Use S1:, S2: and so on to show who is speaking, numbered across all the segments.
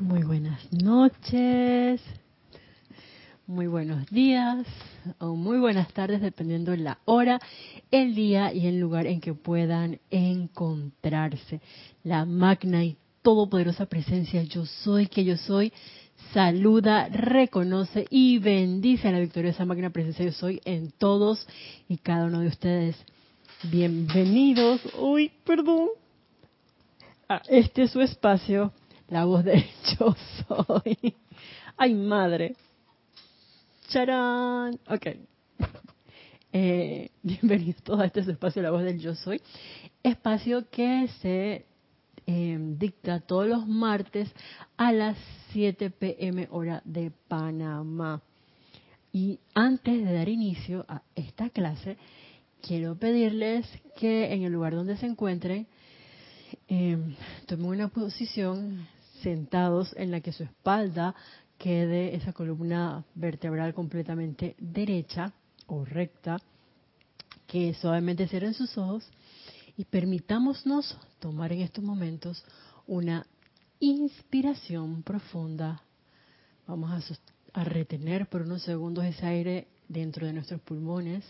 S1: Muy buenas noches, muy buenos días o muy buenas tardes, dependiendo de la hora, el día y el lugar en que puedan encontrarse. La magna y todopoderosa presencia yo soy que yo soy, saluda, reconoce y bendice a la victoriosa magna presencia yo soy en todos y cada uno de ustedes. Bienvenidos, uy, perdón, a este es su espacio la voz de yo soy. Ay, madre. ¡Charán! Ok. Eh, bienvenidos todos a este espacio, la voz del yo soy. Espacio que se eh, dicta todos los martes a las 7 pm hora de Panamá. Y antes de dar inicio a esta clase, quiero pedirles que en el lugar donde se encuentren, eh, tomen una posición sentados en la que su espalda quede esa columna vertebral completamente derecha o recta, que suavemente cierren sus ojos y permitámonos tomar en estos momentos una inspiración profunda. Vamos a, retener por unos segundos ese aire dentro de nuestros pulmones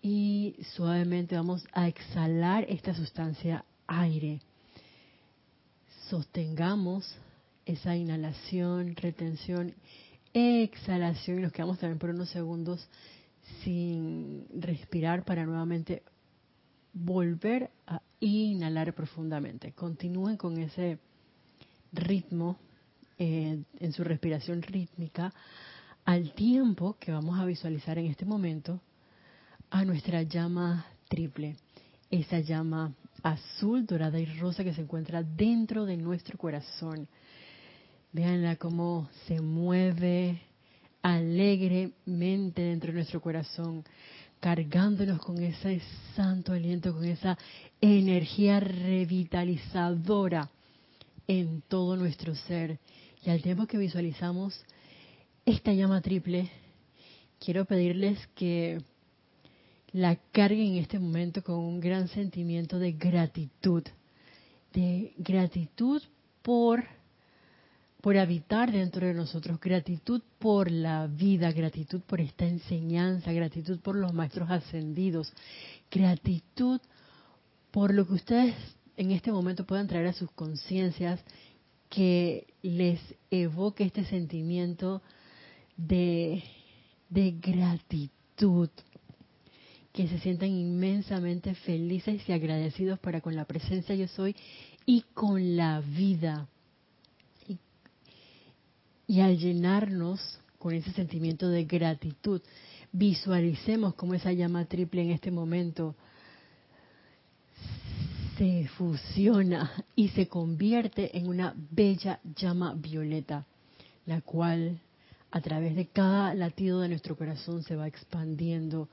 S1: y suavemente vamos a exhalar esta sustancia aire sostengamos esa inhalación, retención, exhalación y nos quedamos también por unos segundos sin respirar para nuevamente volver a inhalar profundamente. Continúen con ese ritmo eh, en su respiración rítmica al tiempo que vamos a visualizar en este momento a nuestra llama triple, esa llama azul, dorada y rosa que se encuentra dentro de nuestro corazón. Veanla cómo se mueve alegremente dentro de nuestro corazón, cargándonos con ese santo aliento, con esa energía revitalizadora en todo nuestro ser. Y al tiempo que visualizamos esta llama triple, quiero pedirles que la carguen en este momento con un gran sentimiento de gratitud, de gratitud por por habitar dentro de nosotros, gratitud por la vida, gratitud por esta enseñanza, gratitud por los maestros ascendidos, gratitud por lo que ustedes en este momento puedan traer a sus conciencias que les evoque este sentimiento de, gratitud, que se sientan inmensamente felices y agradecidos para con la presencia yo soy y con la vida. Y, al llenarnos con ese sentimiento de gratitud, visualicemos cómo esa llama triple en este momento se fusiona y se convierte en una bella llama violeta, la cual a través de cada latido de nuestro corazón se va expandiendo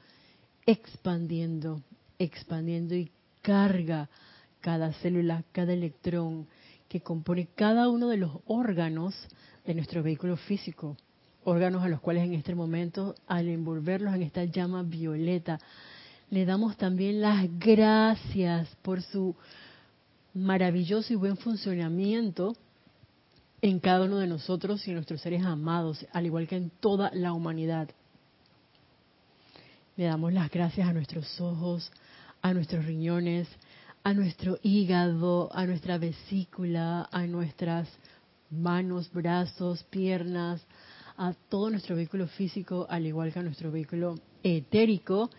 S1: expandiendo, expandiendo y carga cada célula, cada electrón que compone cada uno de los órganos de nuestro vehículo físico, órganos a los cuales en este momento, al envolverlos en esta llama violeta, le damos también las gracias por su maravilloso y buen funcionamiento en cada uno de nosotros y en nuestros seres amados, al igual que en toda la humanidad. Le damos las gracias a nuestros ojos, a nuestros riñones, a nuestro hígado, a nuestra vesícula, a nuestras manos, brazos, piernas, a todo nuestro vehículo físico, al igual que a nuestro vehículo etérico.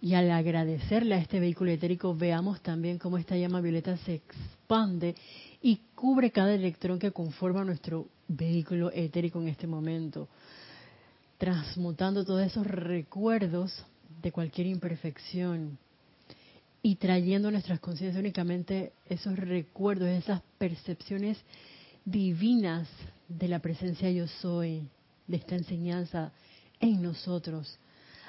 S1: Y al agradecerle a este vehículo etérico, veamos también cómo esta llama violeta se expande y cubre cada electrón que conforma nuestro vehículo etérico en este momento, transmutando todos esos recuerdos de cualquier imperfección y trayendo a nuestras conciencias únicamente esos recuerdos, esas percepciones divinas de la presencia yo soy, de esta enseñanza en nosotros.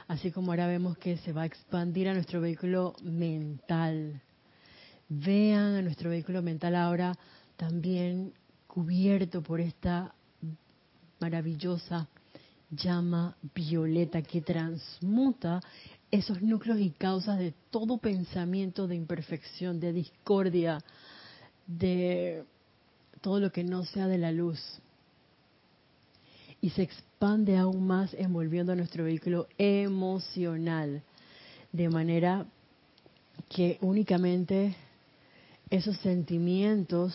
S1: Así como ahora vemos que se va a expandir a nuestro vehículo mental. Vean a nuestro vehículo mental ahora también cubierto por esta maravillosa llama violeta que transmuta esos núcleos y causas de todo pensamiento de imperfección, de discordia, de todo lo que no sea de la luz. Y se expande aún más envolviendo a nuestro vehículo emocional, de manera que únicamente esos sentimientos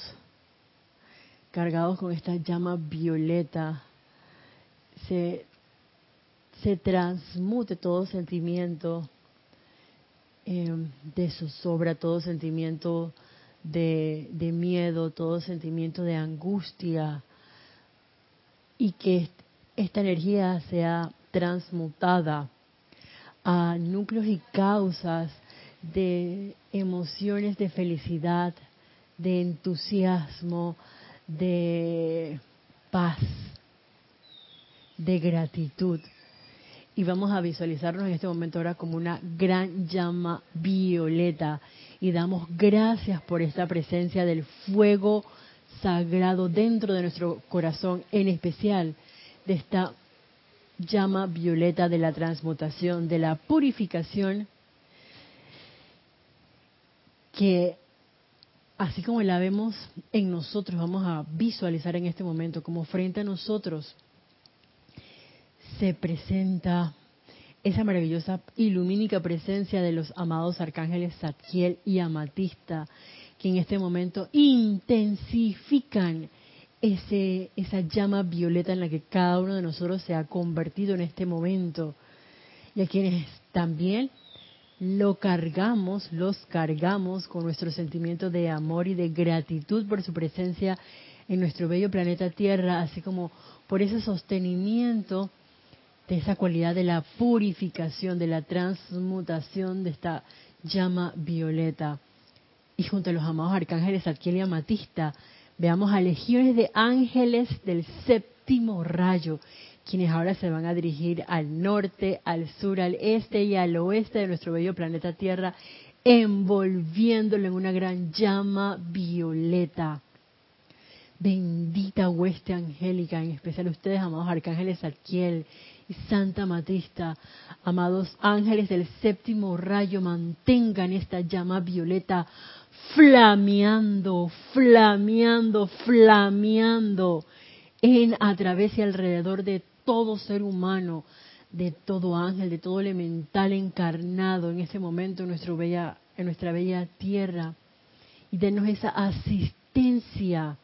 S1: cargados con esta llama violeta se, se transmute todo sentimiento eh, de zozobra, todo sentimiento de, de miedo, todo sentimiento de angustia y que esta energía sea transmutada a núcleos y causas de emociones de felicidad, de entusiasmo, de paz, de gratitud. Y vamos a visualizarnos en este momento ahora como una gran llama violeta. Y damos gracias por esta presencia del fuego sagrado dentro de nuestro corazón, en especial de esta llama violeta de la transmutación, de la purificación, que así como la vemos en nosotros, vamos a visualizar en este momento como frente a nosotros se presenta esa maravillosa y lumínica presencia de los amados arcángeles Zadkiel y Amatista, que en este momento intensifican ese, esa llama violeta en la que cada uno de nosotros se ha convertido en este momento, y a quienes también lo cargamos, los cargamos con nuestro sentimiento de amor y de gratitud por su presencia en nuestro bello planeta Tierra, así como por ese sostenimiento de esa cualidad de la purificación, de la transmutación de esta llama violeta. Y junto a los amados arcángeles Adquiel y Amatista, veamos a legiones de ángeles del séptimo rayo quienes ahora se van a dirigir al norte, al sur, al este y al oeste de nuestro bello planeta Tierra, envolviéndolo en una gran llama violeta. Bendita hueste angélica, en especial ustedes, amados arcángeles Arquiel Santa Matista, amados ángeles del séptimo rayo, mantengan esta llama violeta flameando, flameando, flameando en a través y alrededor de todo ser humano, de todo ángel, de todo elemental encarnado en ese momento en, en nuestra bella tierra. Y denos esa asistencia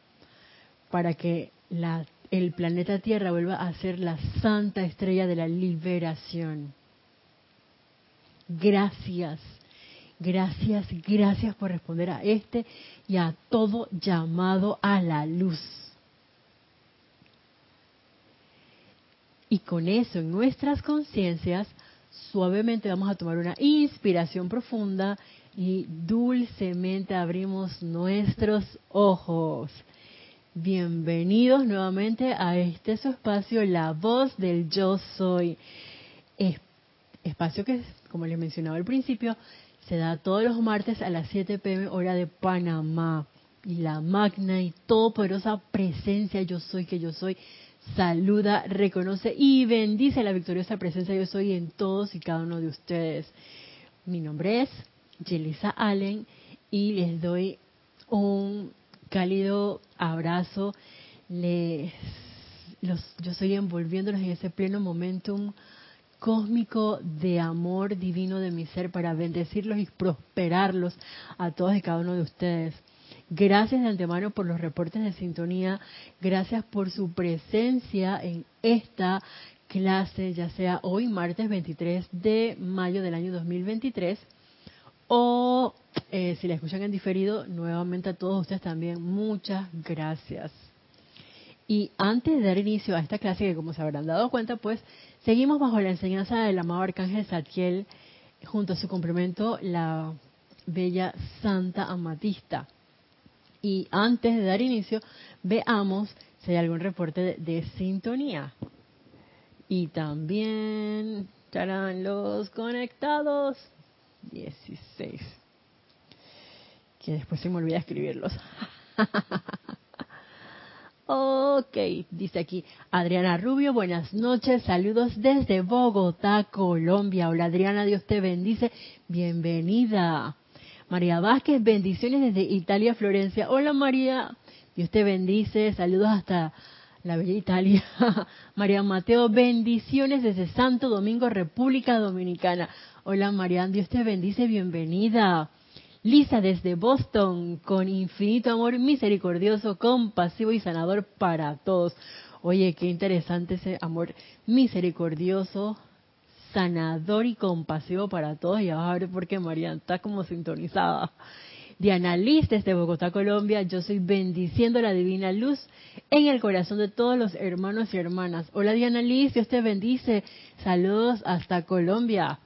S1: para que la, el planeta Tierra vuelva a ser la santa estrella de la liberación. Gracias, gracias, gracias por responder a este y a todo llamado a la luz. Y con eso en nuestras conciencias, suavemente vamos a tomar una inspiración profunda y dulcemente abrimos nuestros ojos. Bienvenidos nuevamente a este su espacio, La Voz del Yo Soy. Espacio que, como les mencionaba al principio, se da todos los martes a las 7 pm hora de Panamá. Y la magna y todopoderosa presencia Yo Soy que Yo Soy saluda, reconoce y bendice la victoriosa presencia yo soy en todos y cada uno de ustedes. Mi nombre es Jelisa Allen y les doy un cálido abrazo. Les, los, yo estoy envolviéndolos en ese pleno momentum cósmico de amor divino de mi ser para bendecirlos y prosperarlos a todos y cada uno de ustedes. Gracias de antemano por los reportes de sintonía, gracias por su presencia en esta clase, ya sea hoy martes 23 de mayo del año 2023 o eh, si la escuchan en diferido, nuevamente a todos ustedes también muchas gracias. Y antes de dar inicio a esta clase, que como se habrán dado cuenta, pues seguimos bajo la enseñanza del amado Arcángel Satiel, junto a su complemento, la bella Santa Amatista. Y antes de dar inicio, veamos si hay algún reporte de, sintonía. Y también estarán los conectados 16. Que después se me olvida escribirlos. Ok, dice aquí Adriana Rubio, buenas noches, saludos desde Bogotá, Colombia. Hola Adriana, Dios te bendice, bienvenida. María Vázquez, bendiciones desde Italia, Florencia. Hola María, Dios te bendice, saludos hasta la bella Italia. María Mateo, bendiciones desde Santo Domingo, República Dominicana. Hola María, Dios te bendice, bienvenida. Lisa desde Boston, con infinito amor misericordioso, compasivo y sanador para todos. Oye, qué interesante ese amor misericordioso, sanador y compasivo para todos. Y a ver por qué María está como sintonizada. Diana Liz desde Bogotá, Colombia. Yo soy bendiciendo la divina luz en el corazón de todos los hermanos y hermanas. Hola Diana Liz, Dios te bendice. Saludos hasta Colombia.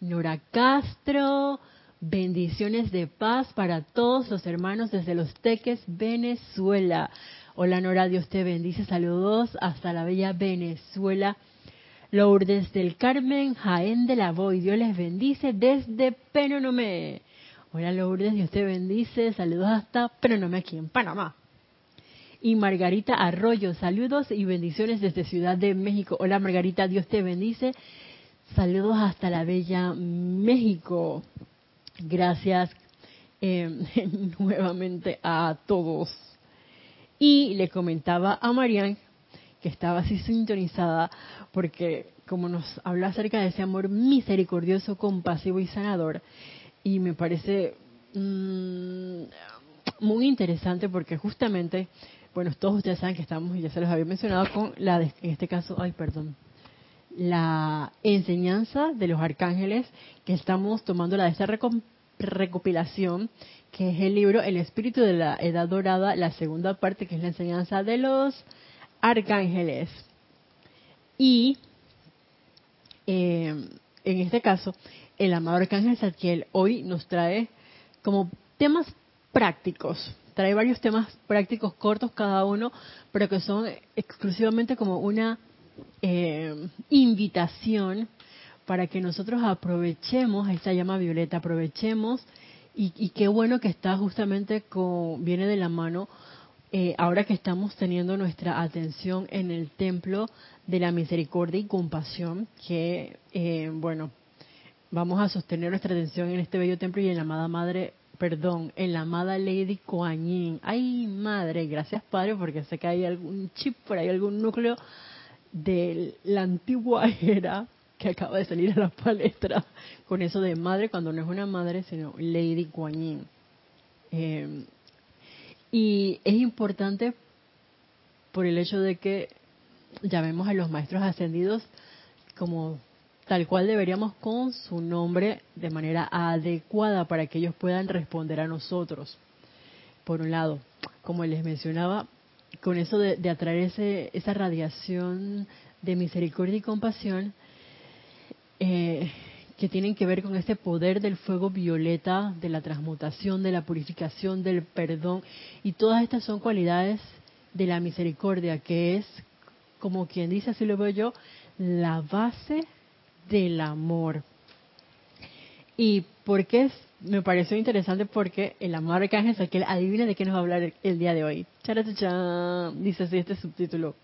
S1: Nora Castro, bendiciones de paz para todos los hermanos desde Los Teques, Venezuela. Hola Nora, Dios te bendice. Saludos hasta la bella Venezuela. Lourdes del Carmen, Jaén de la Boy. Dios les bendice desde Penonomé. Hola Lourdes, Dios te bendice. Saludos hasta Penonomé aquí en Panamá. Y Margarita Arroyo, saludos y bendiciones desde Ciudad de México. Hola Margarita, Dios te bendice. Saludos hasta la bella México. Gracias eh, nuevamente a todos. Y le comentaba a Marian que estaba así sintonizada porque como nos habla acerca de ese amor misericordioso, compasivo y sanador, y me parece mmm, muy interesante porque justamente, bueno, todos ustedes saben que estamos, y ya se los había mencionado, con la, de, en este caso, ay, perdón, la enseñanza de los arcángeles que estamos tomando la de esta recopilación, que es el libro El Espíritu de la Edad Dorada, la segunda parte, que es la enseñanza de los arcángeles. Y eh, en este caso, el amado Arcángel Zadkiel hoy nos trae como temas prácticos. Trae varios temas prácticos cortos cada uno, pero que son exclusivamente como una eh, invitación para que nosotros aprovechemos esta llama violeta, aprovechemos y, y, qué bueno que está justamente con, viene de la mano eh, ahora que estamos teniendo nuestra atención en el templo de la misericordia y compasión, que eh, bueno, vamos a sostener nuestra atención en este bello templo y en la amada madre, perdón, en la amada Lady Kuan Ay, madre, gracias Padre, porque sé que hay algún chip por ahí, algún núcleo de la antigua era que acaba de salir a la palestra con eso de madre cuando no es una madre, sino Lady Kuan eh, y es importante por el hecho de que llamemos a los maestros ascendidos como tal cual deberíamos con su nombre de manera adecuada para que ellos puedan responder a nosotros. Por un lado, como les mencionaba, con eso de, atraer ese, esa radiación de misericordia y compasión, eh, que tienen que ver con ese poder del fuego violeta, de la transmutación, de la purificación, del perdón, y todas estas son cualidades de la misericordia, que es, como quien dice, así lo veo yo, la base del amor. ¿Y por qué me pareció interesante? Porque el amor arcángel que adivina de qué nos va a hablar el día de hoy. Dice así este subtítulo.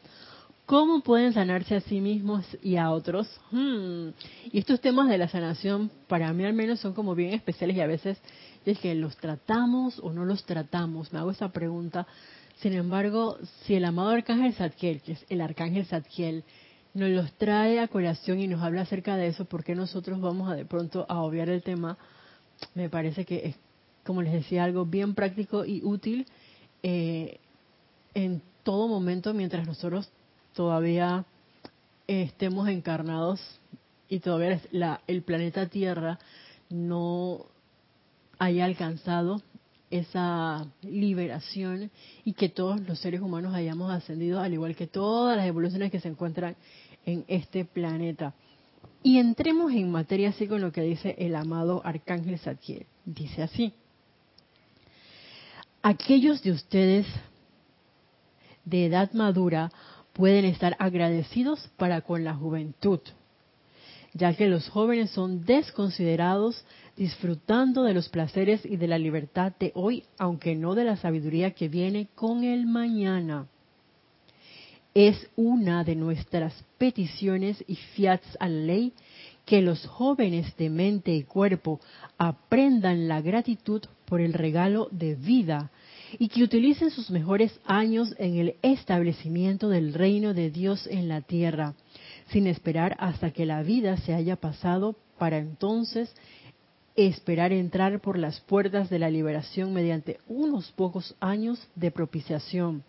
S1: ¿Cómo pueden sanarse a sí mismos y a otros? Hmm. Y estos temas de la sanación, para mí al menos, son como bien especiales y a veces es que los tratamos o no los tratamos. Me hago esa pregunta. Sin embargo, si el amado arcángel Zadkiel, que es el arcángel Zadkiel, nos los trae a colación y nos habla acerca de eso, ¿por qué nosotros vamos a de pronto a obviar el tema? Me parece que es, como les decía, algo bien práctico y útil eh, en todo momento mientras nosotros todavía estemos encarnados y todavía la, el planeta Tierra no haya alcanzado esa liberación y que todos los seres humanos hayamos ascendido, al igual que todas las evoluciones que se encuentran en este planeta. Y entremos en materia así con lo que dice el amado Arcángel Zadkiel. Dice así, aquellos de ustedes de edad madura pueden estar agradecidos para con la juventud, ya que los jóvenes son desconsiderados disfrutando de los placeres y de la libertad de hoy, aunque no de la sabiduría que viene con el mañana. Es una de nuestras peticiones y fiats a la ley que los jóvenes de mente y cuerpo aprendan la gratitud por el regalo de vida y que utilicen sus mejores años en el establecimiento del reino de Dios en la tierra, sin esperar hasta que la vida se haya pasado para entonces esperar entrar por las puertas de la liberación mediante unos pocos años de propiciación.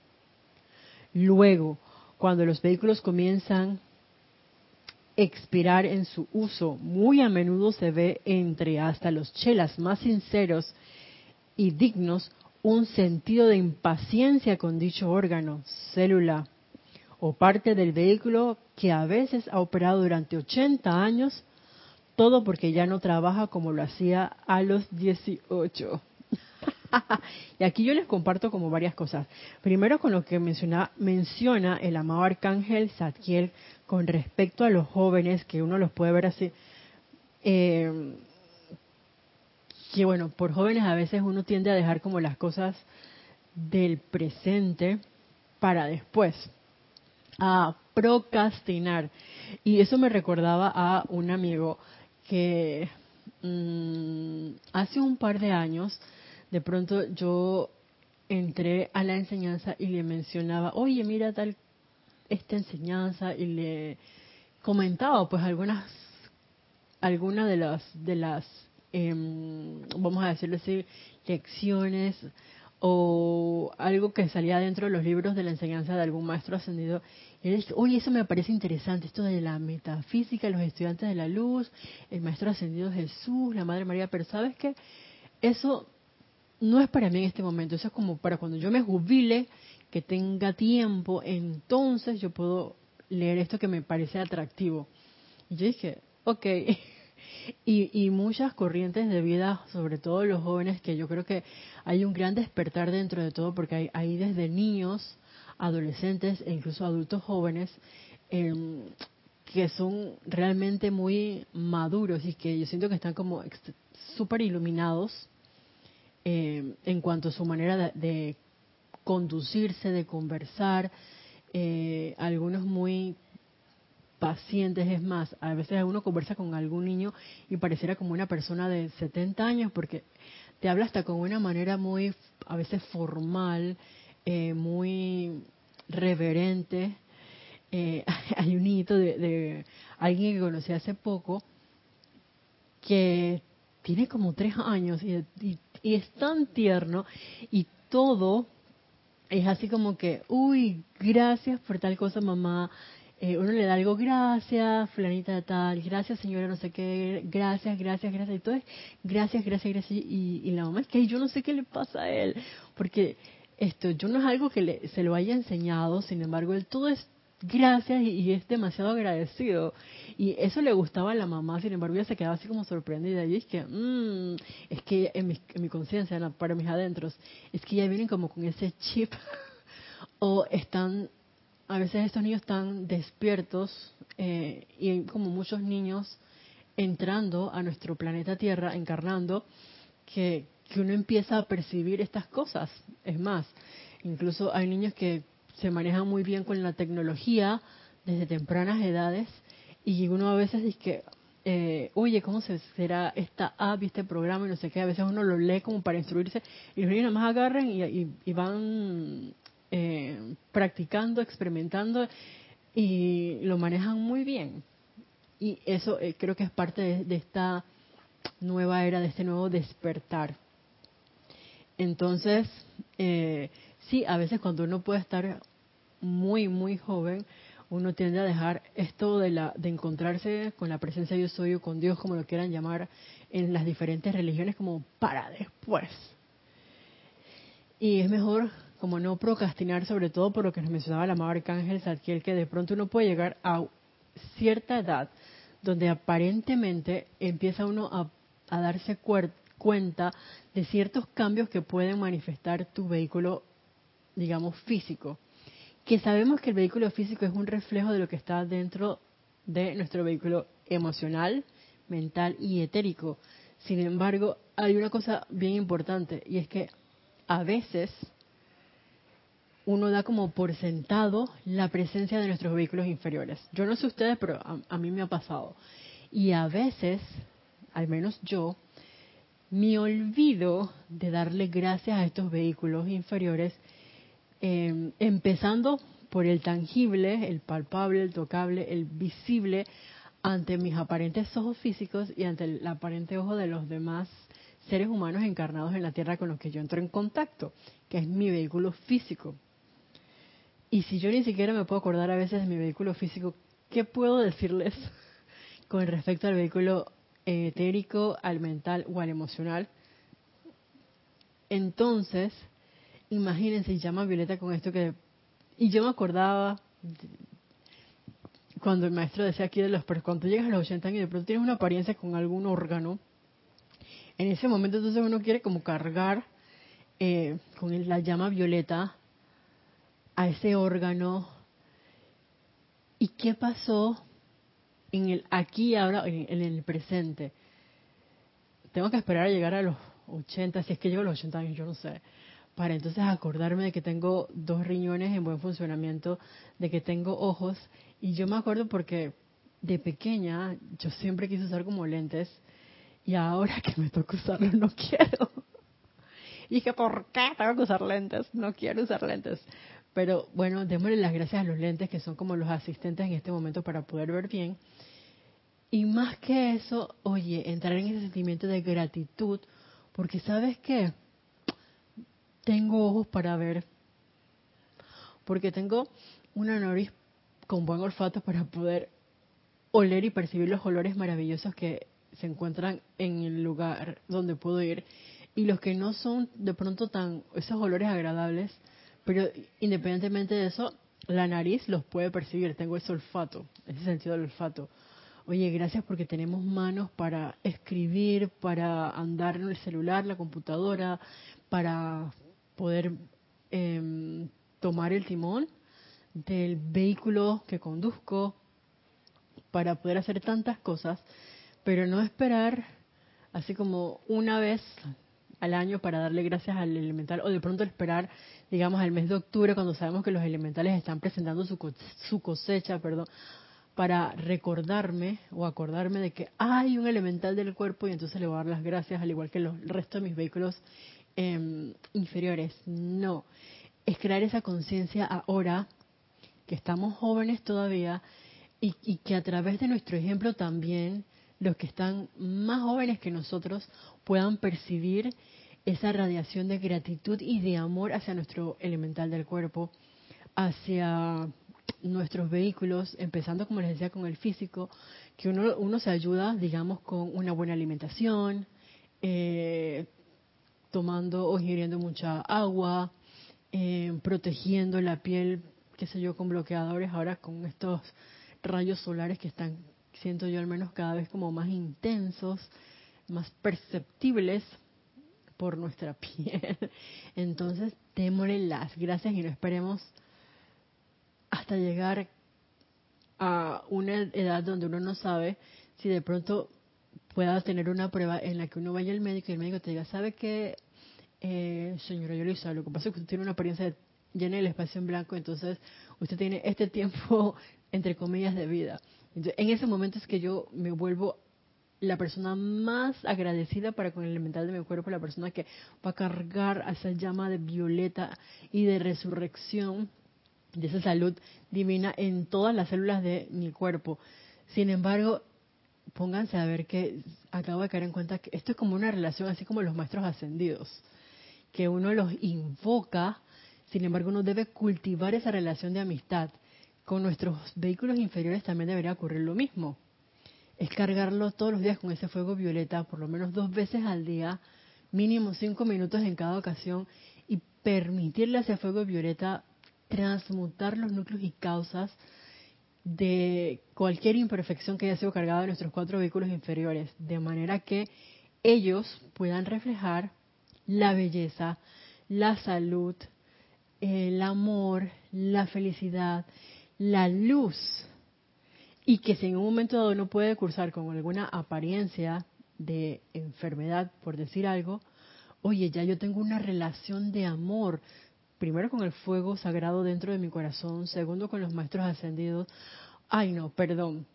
S1: Luego, cuando los vehículos comienzan a expirar en su uso, muy a menudo se ve entre hasta los chelas más sinceros y dignos un sentido de impaciencia con dicho órgano, célula o parte del vehículo que a veces ha operado durante 80 años, todo porque ya no trabaja como lo hacía a los 18. y aquí yo les comparto como varias cosas. Primero con lo que menciona, menciona el amado arcángel Zadkiel con respecto a los jóvenes, que uno los puede ver así. Eh, que bueno, por jóvenes a veces uno tiende a dejar como las cosas del presente para después, a procrastinar. Y eso me recordaba a un amigo que mm, hace un par de años, de pronto yo entré a la enseñanza y le mencionaba, oye, mira tal esta enseñanza y le comentaba pues algunas algunas de las de las Em, vamos a decirlo así, lecciones o algo que salía dentro de los libros de la enseñanza de algún maestro ascendido. Y él oye, eso me parece interesante, esto de la metafísica, los estudiantes de la luz, el maestro ascendido Jesús, la Madre María, pero ¿sabes qué? Eso no es para mí en este momento, eso es como para cuando yo me jubile, que tenga tiempo, entonces yo puedo leer esto que me parece atractivo. Y yo dije, ok, y, muchas corrientes de vida, sobre todo los jóvenes, que yo creo que hay un gran despertar dentro de todo, porque hay, desde niños, adolescentes e incluso adultos jóvenes em, que son realmente muy maduros y que yo siento que están como súper iluminados em, en cuanto a su manera de, conducirse, de conversar, eh, algunos muy pacientes. Es más, a veces uno conversa con algún niño y pareciera como una persona de 70 años porque te habla hasta con una manera muy, a veces formal, eh, muy reverente. Eh, hay un niñito de, alguien que conocí hace poco que tiene como tres años y, y es tan tierno y todo es así como que, uy, gracias por tal cosa, mamá, eh, uno le da algo, gracias, fulanita tal, gracias señora, no sé qué, gracias, gracias, gracias, y todo es gracias, gracias, gracias, y, la mamá es que yo no sé qué le pasa a él, porque esto, yo no es algo que le, se lo haya enseñado, sin embargo, él todo es gracias y, es demasiado agradecido. Y eso le gustaba a la mamá, sin embargo, ella se quedaba así como sorprendida. Y es que, mmm, es que en mi, en mi conciencia, para mis adentros, es que ya vienen como con ese chip o están a veces estos niños están despiertos eh, y hay como muchos niños entrando a nuestro planeta Tierra, encarnando, que, que uno empieza a percibir estas cosas. Es más, incluso hay niños que se manejan muy bien con la tecnología desde tempranas edades y uno a veces dice que, eh, oye, ¿cómo se será esta app y este programa y no sé qué? A veces uno lo lee como para instruirse y los niños nada más agarran y van eh, practicando, experimentando y lo manejan muy bien. Y eso eh, creo que es parte de, esta nueva era, de este nuevo despertar. Entonces, eh, sí, a veces cuando uno puede estar muy, muy joven, uno tiende a dejar esto de, la, de encontrarse con la presencia de yo soy o con Dios, como lo quieran llamar, en las diferentes religiones, como para después. Y es mejor como no procrastinar, sobre todo por lo que nos mencionaba la amado Arcángel Zadkiel, que de pronto uno puede llegar a cierta edad donde aparentemente empieza uno a, darse cuenta de ciertos cambios que pueden manifestar tu vehículo, digamos, físico. Que sabemos que el vehículo físico es un reflejo de lo que está dentro de nuestro vehículo emocional, mental y etérico. Sin embargo, hay una cosa bien importante y es que a veces uno da como por sentado la presencia de nuestros vehículos inferiores. Yo no sé ustedes, pero a, mí me ha pasado. Y a veces, al menos yo, me olvido de darle gracias a estos vehículos inferiores, em, empezando por el tangible, el palpable, el tocable, el visible, ante mis aparentes ojos físicos y ante el aparente ojo de los demás seres humanos encarnados en la Tierra con los que yo entro en contacto, que es mi vehículo físico. Y si yo ni siquiera me puedo acordar a veces de mi vehículo físico, ¿qué puedo decirles con respecto al vehículo etérico, al mental o al emocional? Entonces, imagínense, llama Violeta con esto que... Y yo me acordaba cuando el maestro decía aquí de los... Cuando llegas a los 80 años y de pronto tienes una apariencia con algún órgano, en ese momento entonces uno quiere como cargar eh, con la llama violeta a ese órgano. ¿Y qué pasó en el aquí ahora, en, el presente? Tengo que esperar a llegar a los 80, si es que llego a los 80 años, yo no sé, para entonces acordarme de que tengo dos riñones en buen funcionamiento, de que tengo ojos. Y yo me acuerdo porque de pequeña yo siempre quise usar como lentes y ahora que me toca usarlos no quiero. Dije, ¿por qué tengo que usar lentes? No quiero usar lentes. Pero bueno, démosle las gracias a los lentes que son como los asistentes en este momento para poder ver bien. Y más que eso, oye, entrar en ese sentimiento de gratitud, porque sabes qué, tengo ojos para ver, porque tengo una nariz con buen olfato para poder oler y percibir los olores maravillosos que se encuentran en el lugar donde puedo ir y los que no son de pronto tan esos olores agradables, pero independientemente de eso, la nariz los puede percibir, tengo ese olfato, ese sentido del olfato. Oye, gracias porque tenemos manos para escribir, para andar en el celular, la computadora, para poder em, tomar el timón del vehículo que conduzco, para poder hacer tantas cosas pero no esperar así como una vez al año para darle gracias al elemental o de pronto esperar, digamos, al mes de octubre cuando sabemos que los elementales están presentando su, su cosecha, perdón, para recordarme o acordarme de que hay un elemental del cuerpo y entonces le voy a dar las gracias al igual que los, el resto de mis vehículos em, inferiores. No, es crear esa conciencia ahora que estamos jóvenes todavía y, que a través de nuestro ejemplo también los que están más jóvenes que nosotros puedan percibir esa radiación de gratitud y de amor hacia nuestro elemental del cuerpo, hacia nuestros vehículos, empezando como les decía con el físico, que uno, uno se ayuda, digamos, con una buena alimentación, eh, tomando o ingiriendo mucha agua, eh, protegiendo la piel, qué sé yo, con bloqueadores, ahora con estos rayos solares que están siento yo al menos cada vez como más intensos, más perceptibles por nuestra piel. Entonces, démosle las gracias y no esperemos hasta llegar a una edad donde uno no sabe si de pronto pueda tener una prueba en la que uno vaya al médico y el médico te diga, ¿sabe qué, eh, señora Yolisa? Lo que pasa es que usted tiene una apariencia llena del espacio en blanco, entonces usted tiene este tiempo, entre comillas, de vida en ese momento es que yo me vuelvo la persona más agradecida para con el elemental de mi cuerpo, la persona que va a cargar a esa llama de violeta y de resurrección, de esa salud divina en todas las células de mi cuerpo. Sin embargo, pónganse a ver que acabo de caer en cuenta que esto es como una relación así como los maestros ascendidos, que uno los invoca, sin embargo uno debe cultivar esa relación de amistad con nuestros vehículos inferiores también debería ocurrir lo mismo. Es cargarlo todos los días con ese fuego violeta, por lo menos dos veces al día, mínimo cinco minutos en cada ocasión, y permitirle a ese fuego violeta transmutar los núcleos y causas de cualquier imperfección que haya sido cargada de nuestros cuatro vehículos inferiores, de manera que ellos puedan reflejar la belleza, la salud, el amor, la felicidad la luz y que si en un momento dado uno puede cursar con alguna apariencia de enfermedad, por decir algo, oye, ya yo tengo una relación de amor, primero con el fuego sagrado dentro de mi corazón, segundo con los maestros ascendidos. Ay, no, perdón.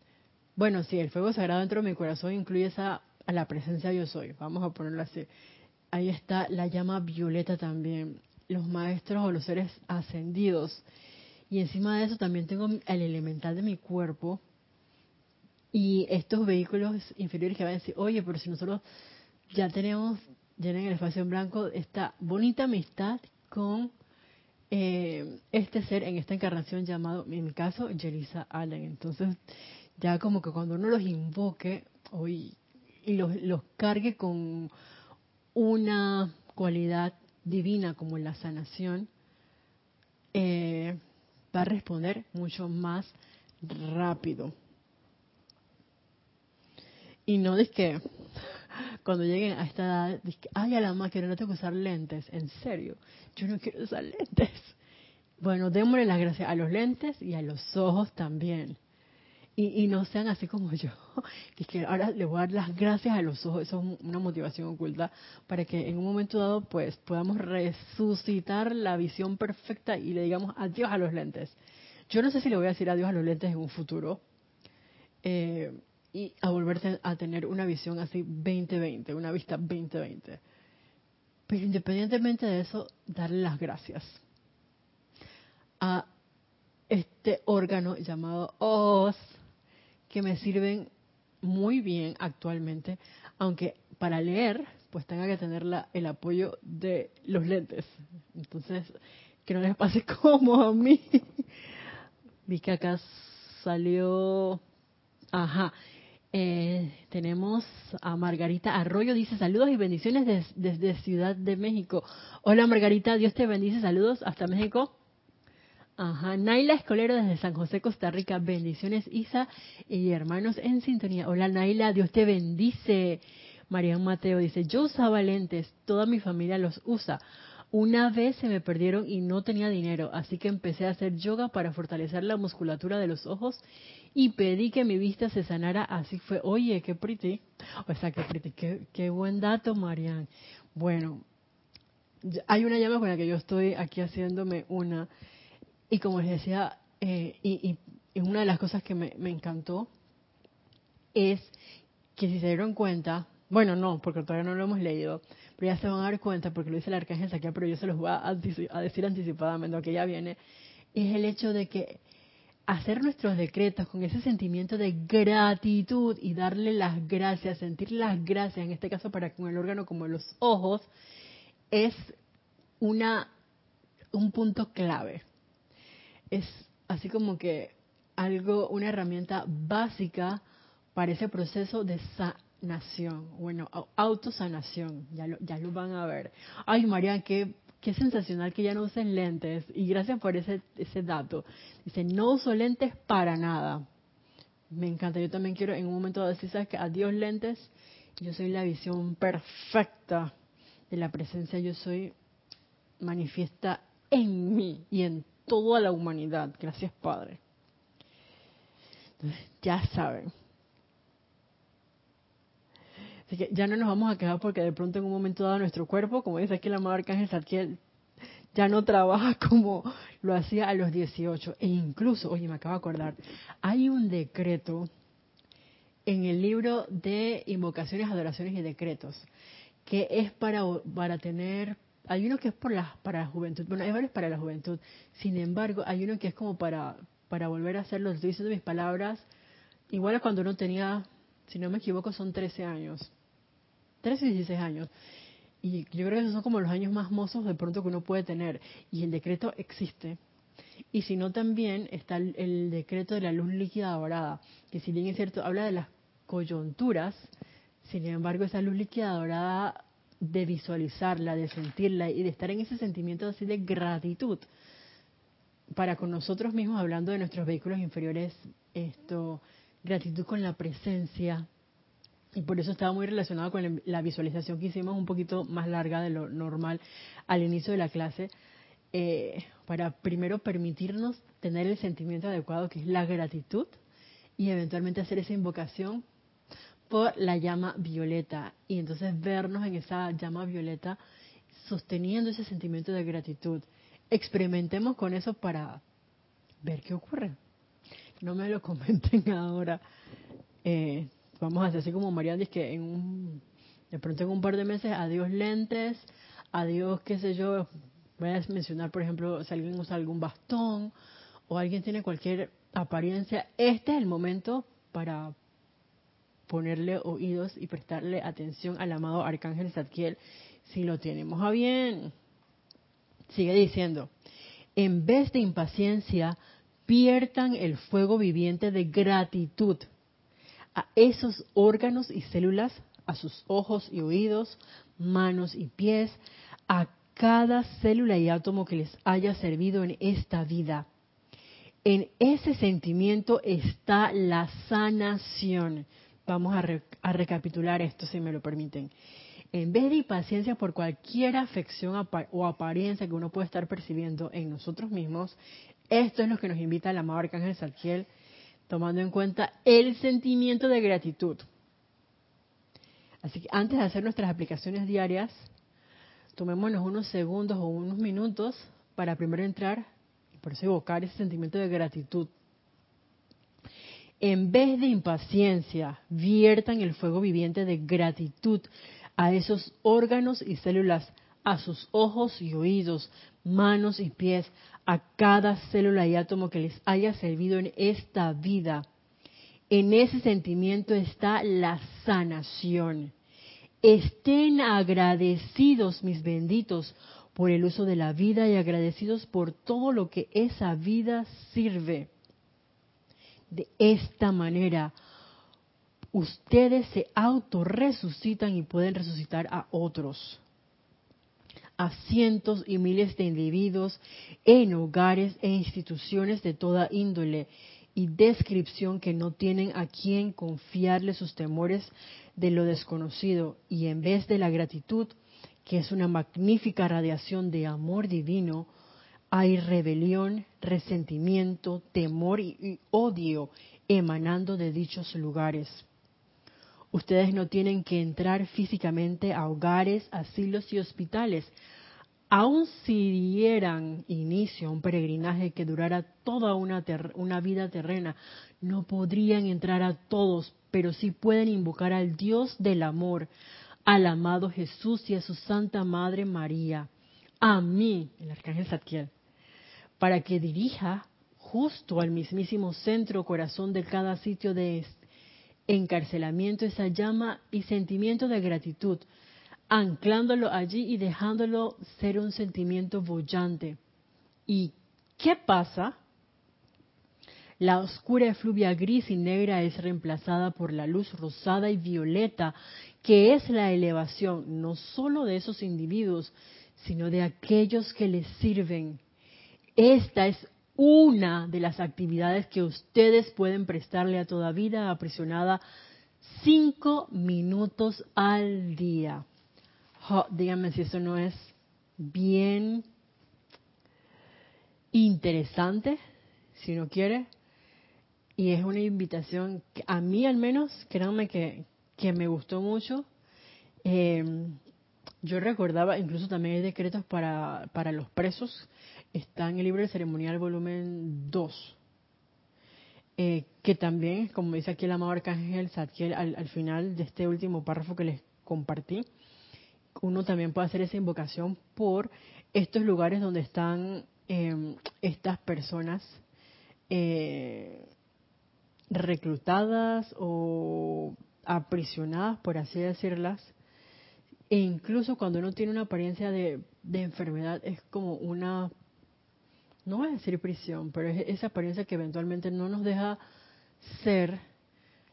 S1: Bueno, sí, el fuego sagrado dentro de mi corazón incluye esa a la presencia yo soy, vamos a ponerlo así. Ahí está la llama violeta también, los maestros o los seres ascendidos. Y encima de eso también tengo el elemental de mi cuerpo y estos vehículos inferiores que van a decir, oye, pero si nosotros ya tenemos, llenen el espacio en blanco, esta bonita amistad con eh, este ser en esta encarnación llamado, en mi caso, Jelisa Allen. Entonces, ya como que cuando uno los invoque hoy y los, cargue con una cualidad divina como la sanación, eh, va a responder mucho más rápido. Y no es que cuando lleguen a esta edad, que, ay, a la máquina no tengo que usar lentes. En serio, yo no quiero usar lentes. Bueno, démosle las gracias a los lentes y a los ojos también. Y, y no sean así como yo, que, es que ahora le voy a dar las gracias a los ojos, eso es una motivación oculta, para que en un momento dado pues podamos resucitar la visión perfecta y le digamos adiós a los lentes. Yo no sé si le voy a decir adiós a los lentes en un futuro, eh, y a volverse a tener una visión así 2020, una vista 2020. Pero independientemente de eso, darle las gracias a este órgano llamado OS, que me sirven muy bien actualmente, aunque para leer pues tenga que tener la, el apoyo de los lentes. Entonces, que no les pase como a mí. Vi que acá salió... Ajá. Eh, tenemos a Margarita Arroyo, dice saludos y bendiciones desde Ciudad de México. Hola Margarita, Dios te bendice, saludos hasta México. Ajá, Naila Escolero desde San José, Costa Rica. Bendiciones, Isa y hermanos en sintonía. Hola, Naila, Dios te bendice. Marian Mateo dice, yo usaba lentes, toda mi familia los usa. Una vez se me perdieron y no tenía dinero, así que empecé a hacer yoga para fortalecer la musculatura de los ojos y pedí que mi vista se sanara. Así fue. Oye, qué pretty. O sea, qué pretty. Qué, qué buen dato, Marian. Bueno, hay una llama con la que yo estoy aquí haciéndome una y como les decía, eh, y, una de las cosas que me, encantó es que si se dieron cuenta, bueno, no, porque todavía no lo hemos leído, pero ya se van a dar cuenta, porque lo dice el arcángel Saquia, pero yo se los voy a, decir anticipadamente, aunque ya viene, es el hecho de que hacer nuestros decretos con ese sentimiento de gratitud y darle las gracias, sentir las gracias, en este caso para con el órgano como los ojos, es una un punto clave. Es así como que algo, una herramienta básica para ese proceso de sanación, bueno, autosanación, ya lo, ya lo van a ver. Ay, María, qué, qué sensacional que ya no usen lentes, y gracias por ese, ese dato. Dice, no uso lentes para nada. Me encanta, yo también quiero en un momento decir, ¿sabes que Adiós lentes, yo soy la visión perfecta de la presencia, yo soy manifiesta en mí y en toda la humanidad. Gracias, Padre. ya saben. Así que ya no nos vamos a quedar porque de pronto en un momento dado nuestro cuerpo, como dice aquí la madre Arcángel Satkiel, ya no trabaja como lo hacía a los 18. E incluso, oye, me acabo de acordar, hay un decreto en el libro de invocaciones, adoraciones y decretos que es para, para tener hay uno que es por para la juventud, bueno, hay varios para la juventud, sin embargo, hay uno que es como para, para volver a hacerlo, estoy diciendo mis palabras, igual a cuando uno tenía, si no me equivoco, son 13 años, 13 y 16 años, y yo creo que esos son como los años más mozos de pronto que uno puede tener, y el decreto existe, y si no también está el, el decreto de la luz líquida dorada, que si bien es cierto, habla de las coyunturas, sin embargo, esa luz líquida dorada de visualizarla, de sentirla y de estar en ese sentimiento así de gratitud para con nosotros mismos, hablando de nuestros vehículos inferiores, esto, gratitud con la presencia. Y por eso estaba muy relacionado con la visualización que hicimos un poquito más larga de lo normal al inicio de la clase, eh, para primero permitirnos tener el sentimiento adecuado que es la gratitud y eventualmente hacer esa invocación por la llama violeta y entonces vernos en esa llama violeta sosteniendo ese sentimiento de gratitud experimentemos con eso para ver qué ocurre. No me lo comenten ahora. Eh, vamos a hacer así como Marian dice que en un, de pronto en un par de meses, adiós lentes, adiós qué sé yo, voy a mencionar por ejemplo si alguien usa algún bastón o alguien tiene cualquier apariencia, este es el momento para ponerle oídos y prestarle atención al amado Arcángel Zadkiel si lo tenemos a bien. Sigue diciendo, en vez de impaciencia, pierdan el fuego viviente de gratitud a esos órganos y células, a sus ojos y oídos, manos y pies, a cada célula y átomo que les haya servido en esta vida. En ese sentimiento está la sanación. Vamos a, recapitular esto, si me lo permiten. En vez de impaciencia por cualquier afección o apariencia que uno pueda estar percibiendo en nosotros mismos, esto es lo que nos invita el amado Arcángel Salquiel, tomando en cuenta el sentimiento de gratitud. Así que antes de hacer nuestras aplicaciones diarias, tomémonos unos segundos o unos minutos para primero entrar y por eso evocar ese sentimiento de gratitud. En vez de impaciencia, viertan el fuego viviente de gratitud a esos órganos y células, a sus ojos y oídos, manos y pies, a cada célula y átomo que les haya servido en esta vida. En ese sentimiento está la sanación. Estén agradecidos, mis benditos, por el uso de la vida y agradecidos por todo lo que esa vida sirve. De esta manera, ustedes se autorresucitan y pueden resucitar a otros, a cientos y miles de individuos en hogares e instituciones de toda índole y descripción que no tienen a quien confiarle sus temores de lo desconocido y en vez de la gratitud, que es una magnífica radiación de amor divino, hay rebelión, resentimiento, temor y, odio emanando de dichos lugares. Ustedes no tienen que entrar físicamente a hogares, asilos y hospitales, aun si dieran inicio a un peregrinaje que durara toda una, una vida terrena, no podrían entrar a todos pero sí pueden invocar al Dios del amor, al amado Jesús y a su Santa Madre María, a mí, el Arcángel Zadkiel, para que dirija justo al mismísimo centro corazón de cada sitio de encarcelamiento esa llama y sentimiento de gratitud, anclándolo allí y dejándolo ser un sentimiento bollante. ¿Y qué pasa? La oscura efluvia gris y negra es reemplazada por la luz rosada y violeta, que es la elevación no sólo de esos individuos, sino de aquellos que les sirven. Esta es una de las actividades que ustedes pueden prestarle a toda vida aprisionada cinco minutos al día. díganme si eso no es bien interesante, si no quiere y es una invitación que a mí al menos, créanme que, que me gustó mucho. Em, yo recordaba, incluso también hay decretos para, para los presos, está en el libro de ceremonial volumen 2, eh, que también, como dice aquí el amado Arcángel Zadkiel al, al final de este último párrafo que les compartí, uno también puede hacer esa invocación por estos lugares donde están em, estas personas eh, reclutadas o aprisionadas, por así decirlas, e incluso cuando uno tiene una apariencia de, enfermedad, es como una, no voy a decir prisión, pero es esa apariencia que eventualmente no nos deja ser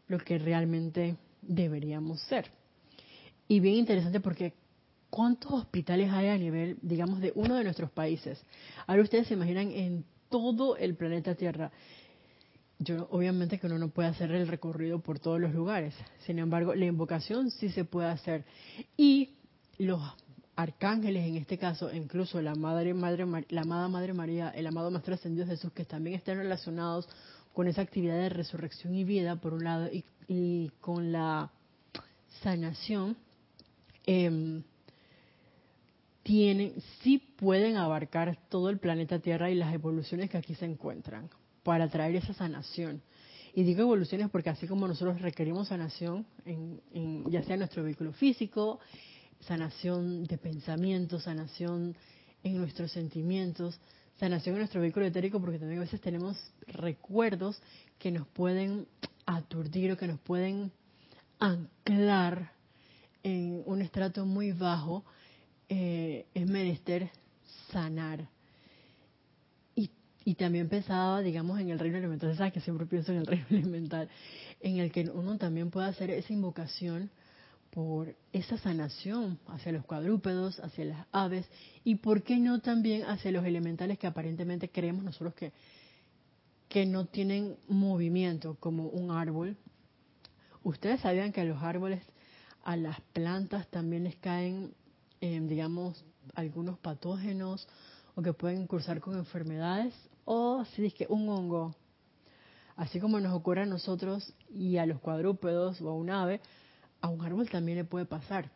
S1: lo que realmente deberíamos ser. Y bien interesante porque ¿cuántos hospitales hay a nivel, digamos, de uno de nuestros países? Ahora ustedes se imaginan en todo el planeta Tierra yo obviamente que uno no puede hacer el recorrido por todos los lugares. Sin embargo, la invocación sí se puede hacer. Y los arcángeles, en este caso, incluso la madre, madre, la amada Madre María, el amado Maestro Ascendido Jesús, que también están relacionados con esa actividad de resurrección y vida, por un lado, y, con la sanación, em, tienen, sí pueden abarcar todo el planeta Tierra y las evoluciones que aquí se encuentran para traer esa sanación. Y digo evoluciones porque así como nosotros requerimos sanación, en, ya sea en nuestro vehículo físico, sanación de pensamientos, sanación en nuestros sentimientos, sanación en nuestro vehículo etérico, porque también a veces tenemos recuerdos que nos pueden aturdir o que nos pueden anclar en un estrato muy bajo, eh, es menester sanar. Y, y, también pensaba, digamos, en el reino elemental, sabes que siempre pienso en el reino elemental, en el que uno también puede hacer esa invocación por esa sanación hacia los cuadrúpedos, hacia las aves, y por qué no también hacia los elementales que aparentemente creemos nosotros que, que no tienen movimiento, como un árbol. Ustedes sabían que a los árboles, a las plantas también les caen, eh, digamos, algunos patógenos o que pueden cursar con enfermedades, o si es que un hongo, así como nos ocurre a nosotros y a los cuadrúpedos o a un ave, a un árbol también le puede pasar.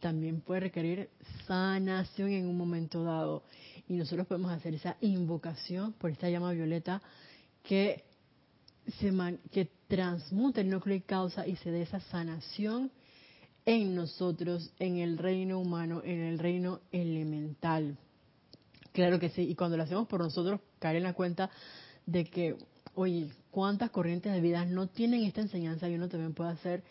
S1: también puede requerir sanación en un momento dado. Y nosotros podemos hacer esa invocación por esta llama violeta que, se que transmute el núcleo y causa y se dé esa sanación en nosotros, en el reino humano, en el reino elemental. Claro que sí, y cuando lo hacemos por nosotros, caer en la cuenta de que, oye, cuántas corrientes de vida no tienen esta enseñanza y uno también puede hacer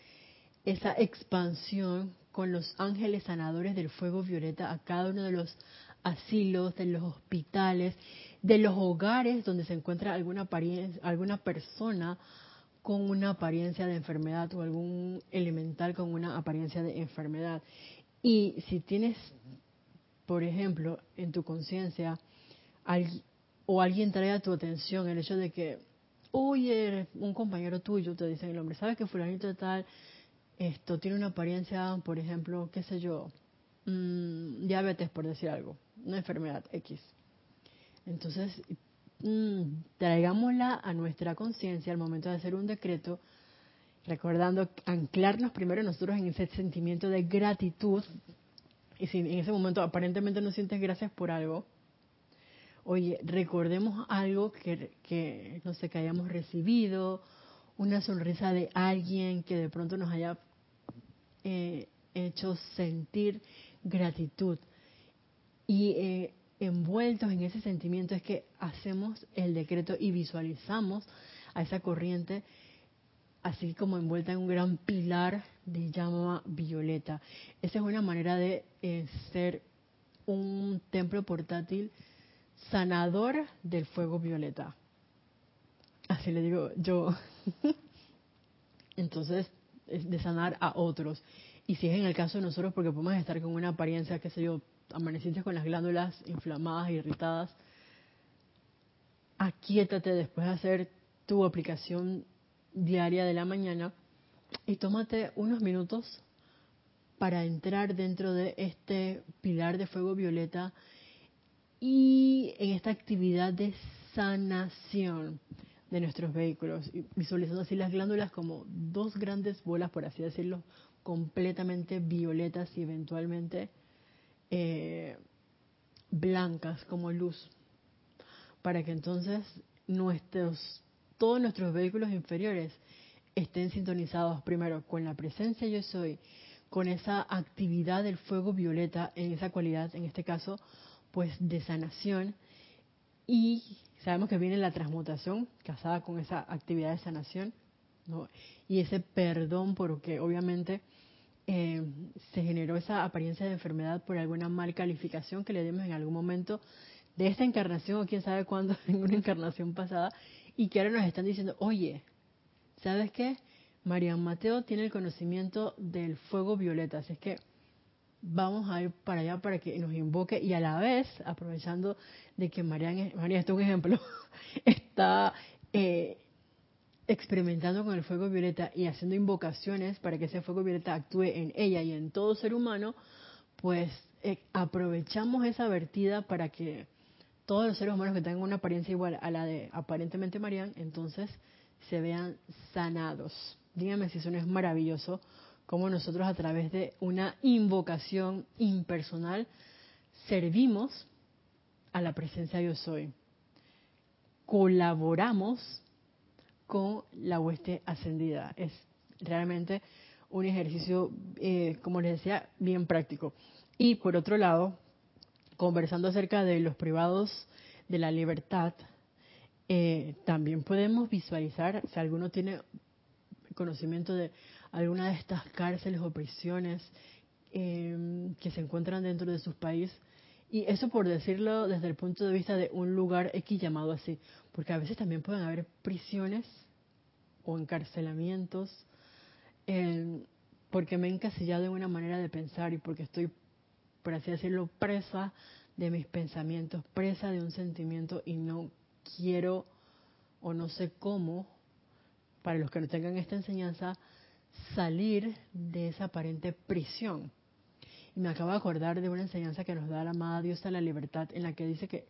S1: esa expansión con los ángeles sanadores del fuego violeta a cada uno de los asilos, de los hospitales, de los hogares donde se encuentra alguna, alguna persona con una apariencia de enfermedad o algún elemental con una apariencia de enfermedad. Y si tienes, por ejemplo, en tu conciencia, o alguien trae a tu atención el hecho de que, oye, un compañero tuyo te dice el hombre, ¿sabes que fulanito tal esto tiene una apariencia, por ejemplo, qué sé yo, mmm, diabetes, por decir algo, una enfermedad X. Entonces, mmm, traigámosla a nuestra conciencia al momento de hacer un decreto, recordando anclarnos primero nosotros en ese sentimiento de gratitud. Y si en ese momento aparentemente no sientes gracias por algo, oye, recordemos algo que, que no sé, que hayamos recibido, una sonrisa de alguien que de pronto nos haya eh, hecho sentir gratitud. Y eh, envueltos en ese sentimiento es que hacemos el decreto y visualizamos a esa corriente así como envuelta en un gran pilar de llama violeta. Esa es una manera de eh, ser un templo portátil sanador del fuego violeta. Así le digo yo. Entonces, de sanar a otros. Y si es en el caso de nosotros, porque podemos estar con una apariencia, qué sé yo, amanecientes con las glándulas inflamadas, irritadas, aquíétate después de hacer tu aplicación diaria de la mañana y tómate unos minutos para entrar dentro de este pilar de fuego violeta y en esta actividad de sanación de nuestros vehículos, visualizando así las glándulas como dos grandes bolas, por así decirlo, completamente violetas y eventualmente eh, blancas como luz, para que entonces nuestros, todos nuestros vehículos inferiores estén sintonizados primero con la presencia yo soy, con esa actividad del fuego violeta en esa cualidad, en este caso, pues de sanación y sabemos que viene la transmutación casada con esa actividad de sanación ¿no? y ese perdón porque obviamente eh, se generó esa apariencia de enfermedad por alguna mal calificación que le dimos en algún momento de esta encarnación o quién sabe cuándo en una encarnación pasada y que ahora nos están diciendo, oye, ¿sabes qué? Marian Mateo tiene el conocimiento del fuego violeta, así es que vamos a ir para allá para que nos invoque y a la vez, aprovechando de que María, María esto es un ejemplo, está eh, experimentando con el fuego violeta y haciendo invocaciones para que ese fuego violeta actúe en ella y en todo ser humano, pues eh, aprovechamos esa vertida para que todos los seres humanos que tengan una apariencia igual a la de aparentemente Marian, entonces se vean sanados. Dígame si eso no es maravilloso como nosotros a través de una invocación impersonal servimos a la presencia yo soy. Colaboramos con la hueste ascendida. Es realmente un ejercicio, eh, como les decía, bien práctico. Y por otro lado, conversando acerca de los privados de la libertad, eh, también podemos visualizar, si alguno tiene conocimiento de alguna de estas cárceles o prisiones eh, que se encuentran dentro de sus países, y eso por decirlo desde el punto de vista de un lugar X llamado así, porque a veces también pueden haber prisiones o encarcelamientos, eh, porque me he encasillado en una manera de pensar y porque estoy, por así decirlo, presa de mis pensamientos, presa de un sentimiento y no quiero o no sé cómo, para los que no tengan esta enseñanza, salir de esa aparente prisión. Y me acabo de acordar de una enseñanza que nos da la amada Diosa la libertad, en la que dice que,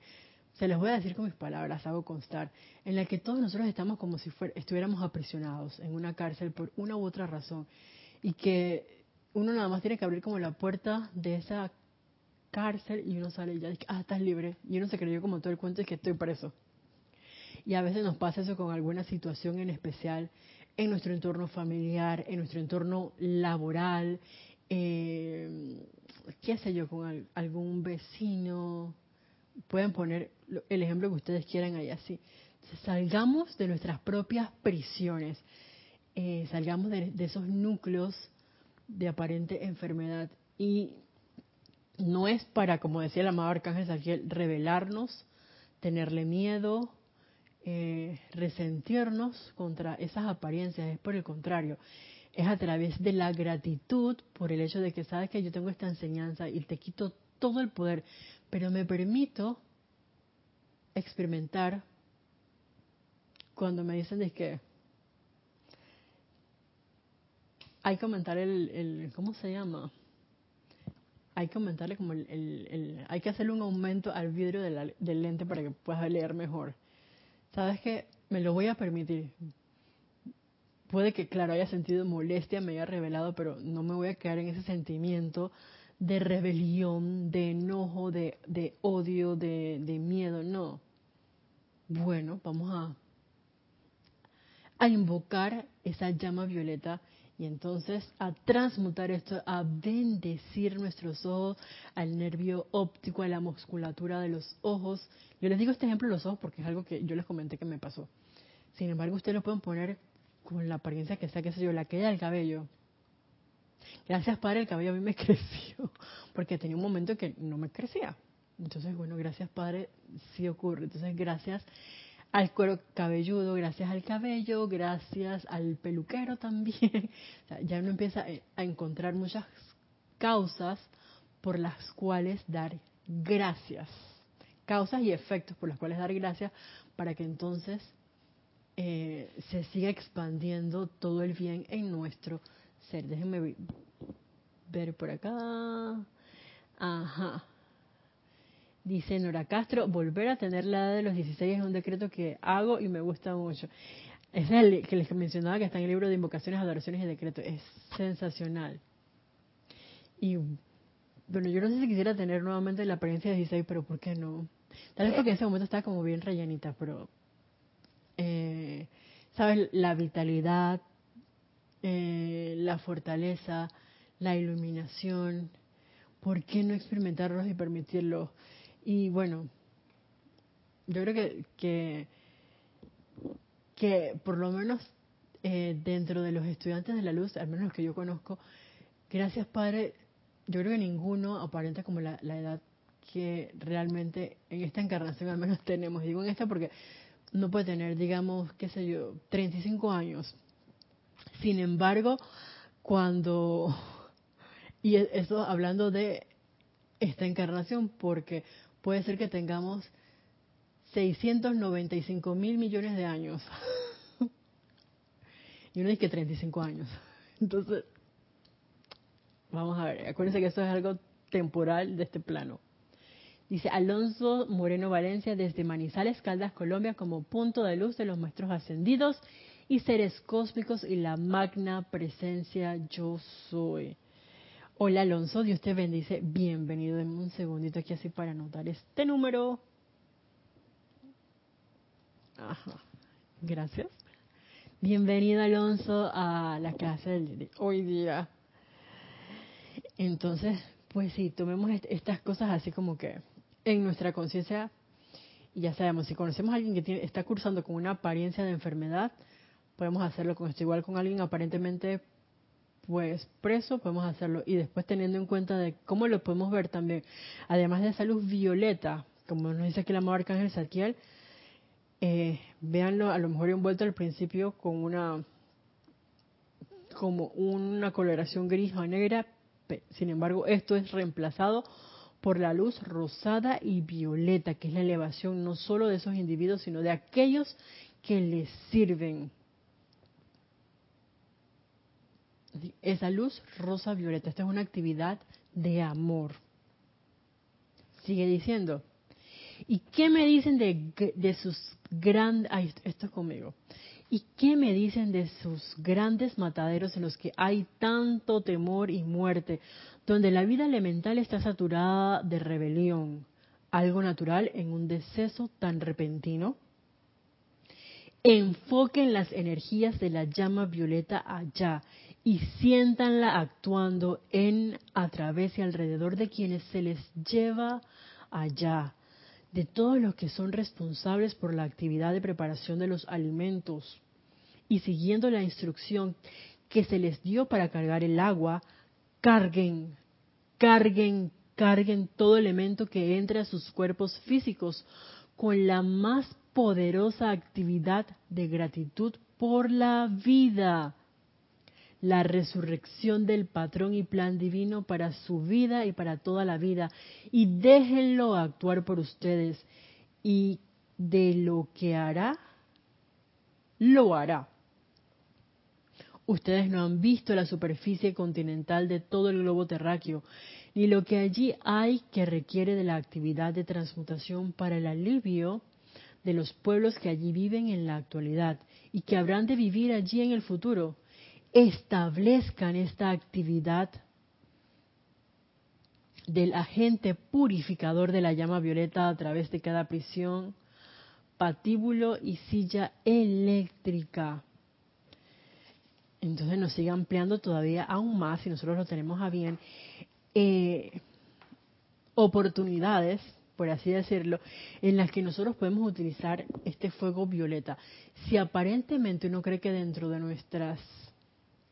S1: se les voy a decir con mis palabras, hago constar, en la que todos nosotros estamos como si estuviéramos aprisionados en una cárcel por una u otra razón. Y que uno nada más tiene que abrir como la puerta de esa cárcel y uno sale y ya dice, ah, estás libre. Y uno se creyó como todo el cuento es que estoy preso. Y a veces nos pasa eso con alguna situación en especial en nuestro entorno familiar, en nuestro entorno laboral, eh, qué sé yo, con algún vecino. Pueden poner el ejemplo que ustedes quieran ahí así. Salgamos de nuestras propias prisiones, eh, salgamos de, esos núcleos de aparente enfermedad y no es para, como decía el amado Arcángel Saquiel, rebelarnos, tenerle miedo, eh, resentirnos contra esas apariencias, es por el contrario, es a través de la gratitud por el hecho de que sabes que yo tengo esta enseñanza y te quito todo el poder, pero me permito experimentar cuando me dicen de que hay que aumentar el, el ¿cómo se llama? hay que aumentarle como el, hay que hacerle un aumento al vidrio del lente para que puedas leer mejor. ¿Sabes qué? Me lo voy a permitir. Puede que, claro, haya sentido molestia, me haya revelado, pero no me voy a quedar en ese sentimiento de rebelión, de enojo, de, de odio, de, de miedo. No. Bueno, vamos a, a invocar esa llama violeta y entonces a transmutar esto, a bendecir nuestros ojos, al nervio óptico, a la musculatura de los ojos. Yo les digo este ejemplo de los ojos porque es algo que yo les comenté que me pasó. Sin embargo, ustedes lo pueden poner con la apariencia que sea, qué sé yo, la queda del cabello. Gracias, Padre, el cabello a mí me creció, porque tenía un momento que no me crecía. Entonces, bueno, gracias, Padre, sí ocurre. Entonces, gracias al cuero cabelludo, gracias al cabello, gracias al peluquero también. ya uno empieza a encontrar muchas causas por las cuales dar gracias. Causas y efectos por las cuales dar gracias para que entonces eh, se siga expandiendo todo el bien en nuestro ser. Déjenme ver por acá. Ajá. Dice Nora Castro, volver a tener la edad de los 16 es un decreto que hago y me gusta mucho. Es el que les mencionaba que está en el libro de invocaciones, adoraciones y decretos. Es sensacional. Y bueno, yo no sé si quisiera tener nuevamente la apariencia de 16, pero ¿por qué no? Tal vez porque en ese momento estaba como bien rellenita, pero, eh, ¿sabes? La vitalidad, eh, la fortaleza, la iluminación, ¿por qué no experimentarlos y permitirlos? Y bueno, yo creo que, que, por lo menos eh, dentro de los estudiantes de la luz, al menos los que yo conozco, gracias Padre, yo creo que ninguno aparenta como la, edad que realmente en esta encarnación al menos tenemos. Digo en esta porque no puede tener, digamos, qué sé yo, 35 años. Sin embargo, cuando, y eso hablando de esta encarnación, porque puede ser que tengamos 695 mil millones de años. y uno dice que 35 años. Entonces, vamos a ver, acuérdense que esto es algo temporal de este plano. Dice Alonso Moreno Valencia desde Manizales, Caldas, Colombia, como punto de luz de los maestros ascendidos y seres cósmicos y la magna presencia yo soy. Hola Alonso, Dios te bendice. Bienvenido. en un segundito aquí así para anotar este número. Ajá. Gracias. Bienvenido Alonso a la clase de hoy día. Entonces, pues sí, tomemos estas cosas así como que en nuestra conciencia ya sabemos, si conocemos a alguien que tiene, está cursando con una apariencia de enfermedad, podemos hacerlo con esto. Igual con alguien aparentemente pues preso, podemos hacerlo. Y después teniendo en cuenta de cómo lo podemos ver también, además de esa luz violeta, como nos dice aquí el amado Arcángel Saquiel, eh, véanlo a lo mejor envuelto al principio con una como una coloración gris o negra, sin embargo esto es reemplazado por la luz rosada y violeta, que es la elevación no solo de esos individuos, sino de aquellos que les sirven. Esa luz rosa violeta, esta es una actividad de amor. Sigue diciendo. ¿Y qué me dicen de, de sus grandes... Ay, esto es conmigo. ¿Y qué me dicen de sus grandes mataderos en los que hay tanto temor y muerte, donde la vida elemental está saturada de rebelión, algo natural en un deceso tan repentino? Enfoquen las energías de la llama violeta allá y siéntanla actuando en, a través y alrededor de quienes se les lleva allá, de todos los que son responsables por la actividad de preparación de los alimentos y siguiendo la instrucción que se les dio para cargar el agua, carguen, carguen, carguen todo elemento que entre a sus cuerpos físicos con la más poderosa actividad de gratitud por la vida, la resurrección del patrón y plan divino para su vida y para toda la vida, y déjenlo actuar por ustedes, y de lo que hará, lo hará. Ustedes no han visto la superficie continental de todo el globo terráqueo, ni lo que allí hay que requiere de la actividad de transmutación para el alivio de los pueblos que allí viven en la actualidad y que habrán de vivir allí en el futuro. Establezcan esta actividad del agente purificador de la llama violeta a través de cada prisión, patíbulo y silla eléctrica entonces nos sigue ampliando todavía aún más, si nosotros lo tenemos a bien, eh, oportunidades, por así decirlo, en las que nosotros podemos utilizar este fuego violeta. Si aparentemente uno cree que dentro de nuestras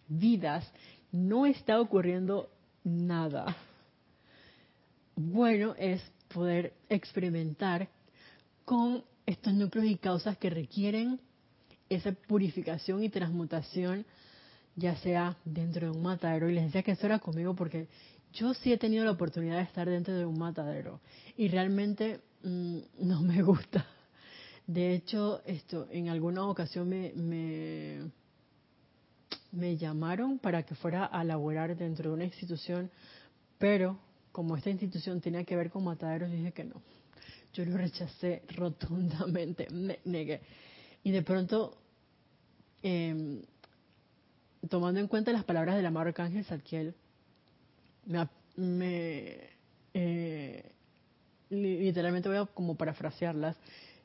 S1: vidas no está ocurriendo nada, bueno es poder experimentar con estos núcleos y causas que requieren esa purificación y transmutación ya sea dentro de un matadero. Y les decía que eso era conmigo porque yo sí he tenido la oportunidad de estar dentro de un matadero y realmente mm, no me gusta. De hecho, esto en alguna ocasión me, me, me llamaron para que fuera a laborar dentro de una institución, pero como esta institución tenía que ver con mataderos, dije que no. Yo lo rechacé rotundamente, me negué. Y de pronto eh, tomando en cuenta las palabras del amado Arcángel Zadkiel, me, eh, literalmente voy a como parafrasearlas,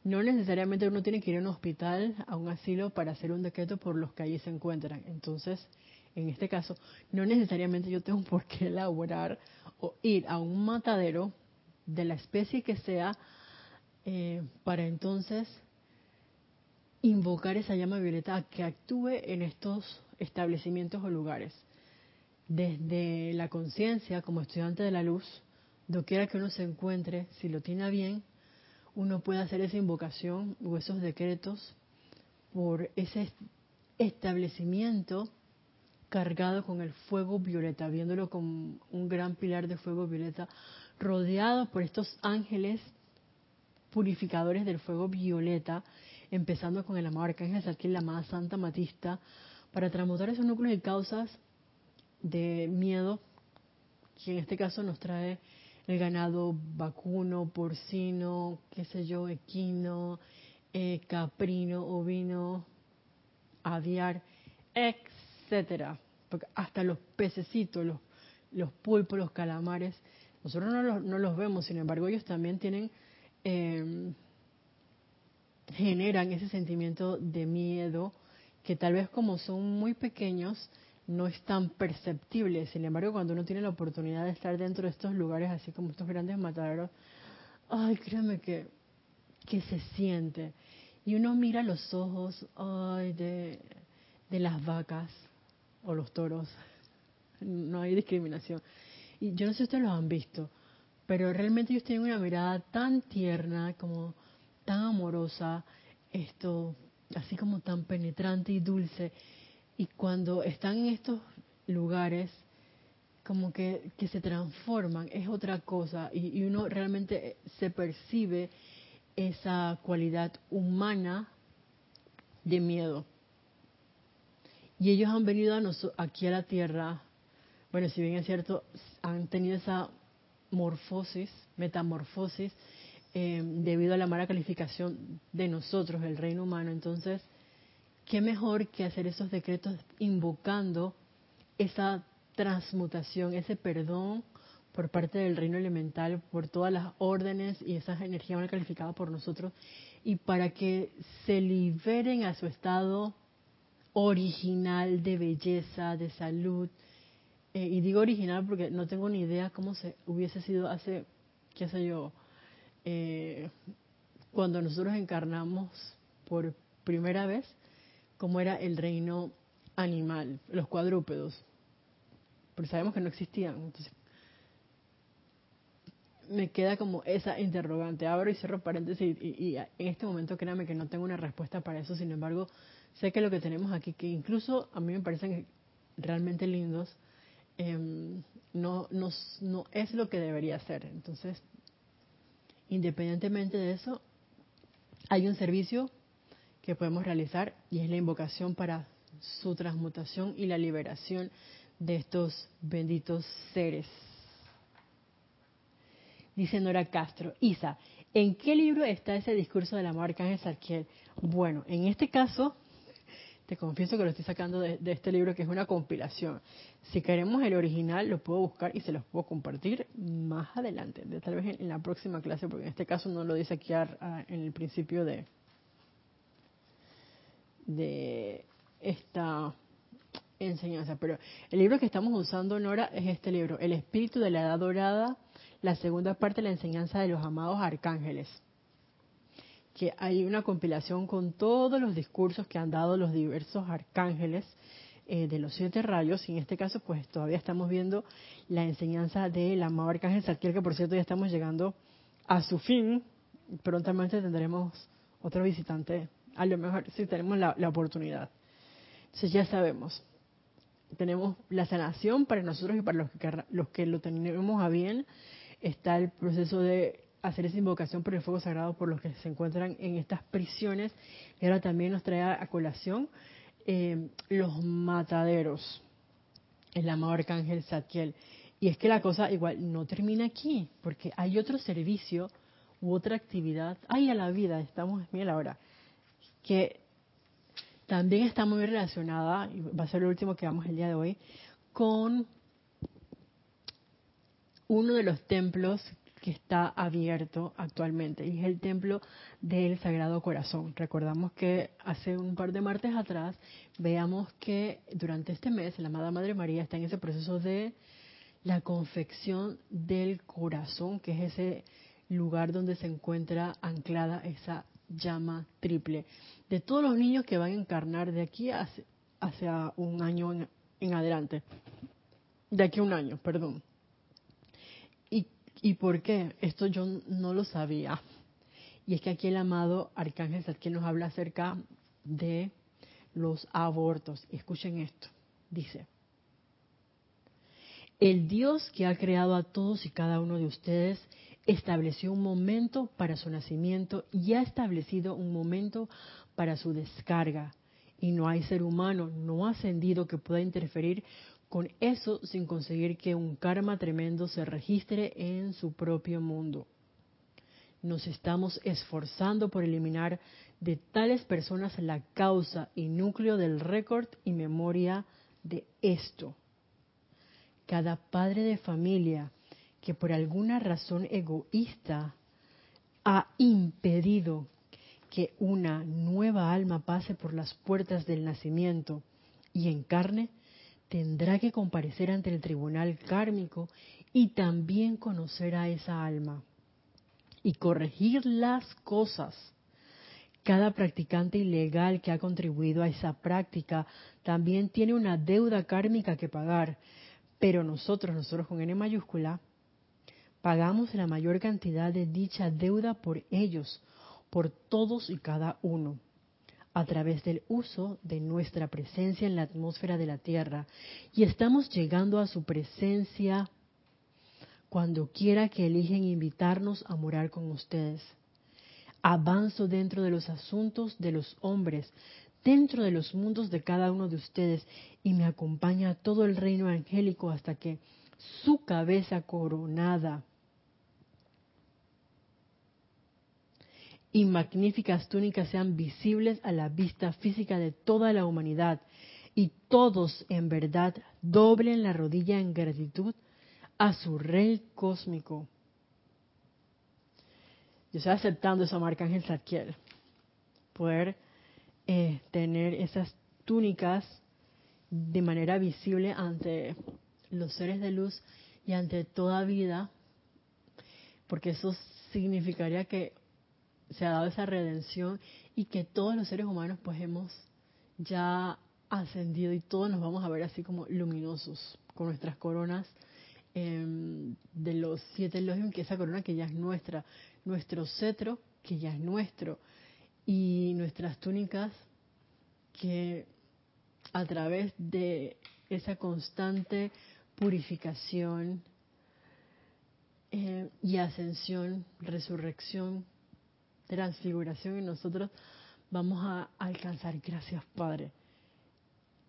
S1: no necesariamente uno tiene que ir a un hospital, a un asilo para hacer un decreto por los que allí se encuentran. Entonces, en este caso, no necesariamente yo tengo por qué elaborar o ir a un matadero de la especie que sea eh, para entonces invocar esa llama violeta que actúe en estos establecimientos o lugares. Desde la conciencia, como estudiante de la luz, doquiera que uno se encuentre, si lo tiene bien, uno puede hacer esa invocación o esos decretos por ese establecimiento cargado con el fuego violeta, viéndolo como un gran pilar de fuego violeta, rodeado por estos ángeles purificadores del fuego violeta, empezando con el amado Arcángel Saquiel, la amada Santa Matista, para transmutar esos núcleos y causas de miedo, que en este caso nos trae el ganado vacuno, porcino, qué sé yo, equino, eh, caprino, ovino, aviar, etcétera. Porque hasta los pececitos, los, los pulpos, los calamares, nosotros no los, no los vemos, sin embargo ellos también tienen, eh, generan ese sentimiento de miedo que tal vez como son muy pequeños no es tan perceptible. Sin embargo, cuando uno tiene la oportunidad de estar dentro de estos lugares, así como estos grandes mataderos, ay, créeme que, que se siente. Y uno mira los ojos ay, de, de las vacas o los toros. No hay discriminación. Y yo no sé si ustedes los han visto, pero realmente ellos tienen una mirada tan tierna, como tan amorosa, esto, así como tan penetrante y dulce. Y cuando están en estos lugares, como que, que se transforman, es otra cosa. Y, uno realmente se percibe esa cualidad humana de miedo. Y ellos han venido a aquí a la Tierra, bueno, si bien es cierto, han tenido esa morfosis, metamorfosis, eh, debido a la mala calificación de nosotros, el reino humano. Entonces, ¿qué mejor que hacer esos decretos invocando esa transmutación, ese perdón por parte del reino elemental, por todas las órdenes y esas energías mal calificadas por nosotros, y para que se liberen a su estado original de belleza, de salud. Eh, y digo original porque no tengo ni idea cómo se hubiese sido hace, qué sé yo, eh, cuando nosotros encarnamos por primera vez, cómo era el reino animal, los cuadrúpedos. Porque sabemos que no existían. Me queda como esa interrogante. Abro y cierro paréntesis y, en este momento créame que no tengo una respuesta para eso. Sin embargo, sé que lo que tenemos aquí, que incluso a mí me parecen realmente lindos, em, no es lo que debería ser. Entonces, independientemente de eso, hay un servicio que podemos realizar y es la invocación para su transmutación y la liberación de estos benditos seres. Dice Nora Castro, Isa, ¿en qué libro está ese discurso de la marca Arcángel Sarkiel? Bueno, en este caso te confieso que lo estoy sacando de, este libro que es una compilación. Si queremos el original, lo puedo buscar y se los puedo compartir más adelante, tal vez en, la próxima clase, porque en este caso no lo dice aquí en el principio de, de esta enseñanza. Pero el libro que estamos usando, Nora, es este libro, El Espíritu de la Edad Dorada, la segunda parte de la enseñanza de los amados arcángeles que hay una compilación con todos los discursos que han dado los diversos arcángeles eh, de los siete rayos, y en este caso pues todavía estamos viendo la enseñanza del amado arcángel Sarkiel, que por cierto ya estamos llegando a su fin, prontamente tendremos otro visitante, a lo mejor si tenemos la, la oportunidad. Entonces ya sabemos, tenemos la sanación para nosotros y para los que, los que lo tenemos a bien, está el proceso de hacer esa invocación por el fuego sagrado por los que se encuentran en estas prisiones. Y ahora también nos trae a colación eh, los mataderos, el amado arcángel Satiel. Y es que la cosa igual no termina aquí, porque hay otro servicio u otra actividad. Ay, a la vida, estamos, mira ahora, que también está muy relacionada, y va a ser lo último que vamos el día de hoy, con uno de los templos que está abierto actualmente y es el templo del Sagrado Corazón. Recordamos que hace un par de martes atrás veamos que durante este mes la amada Madre María está en ese proceso de la confección del corazón, que es ese lugar donde se encuentra anclada esa llama triple. De todos los niños que van a encarnar de aquí hacia, un año en, adelante, de aquí a un año, perdón ¿Y por qué? Esto yo no lo sabía. Y es que aquí el amado Arcángel Zadkiel nos habla acerca de los abortos. Escuchen esto. Dice, el Dios que ha creado a todos y cada uno de ustedes estableció un momento para su nacimiento y ha establecido un momento para su descarga. Y no hay ser humano no ascendido que pueda interferir con eso sin conseguir que un karma tremendo se registre en su propio mundo. Nos estamos esforzando por eliminar de tales personas la causa y núcleo del récord y memoria de esto. cada padre de familia que por alguna razón egoísta ha impedido que una nueva alma pase por las puertas del nacimiento y encarne, tendrá que comparecer ante el tribunal kármico y también conocer a esa alma y corregir las cosas. Cada practicante ilegal que ha contribuido a esa práctica también tiene una deuda kármica que pagar, pero nosotros, nosotros con N mayúscula, pagamos la mayor cantidad de dicha deuda por ellos, por todos y cada uno, a través del uso de nuestra presencia en la atmósfera de la Tierra. Y estamos llegando a su presencia cuando quiera que eligen invitarnos a morar con ustedes. Avanzo dentro de los asuntos de los hombres, dentro de los mundos de cada uno de ustedes, y me acompaña todo el reino angélico hasta que su cabeza coronada y magníficas túnicas sean visibles a la vista física de toda la humanidad y todos en verdad doblen la rodilla en gratitud a su rey cósmico. Yo estoy aceptando esa marca Ángel Zadkiel. Poder eh, tener esas túnicas de manera visible ante los seres de luz y ante toda vida, porque eso significaría que se ha dado esa redención y que todos los seres humanos pues hemos ya ascendido y todos nos vamos a ver así como luminosos con nuestras coronas em, de los siete elogios, que esa corona que ya es nuestra, nuestro cetro que ya es nuestro y nuestras túnicas que a través de esa constante purificación eh, y ascensión, resurrección, transfiguración y nosotros vamos a alcanzar. Gracias, Padre.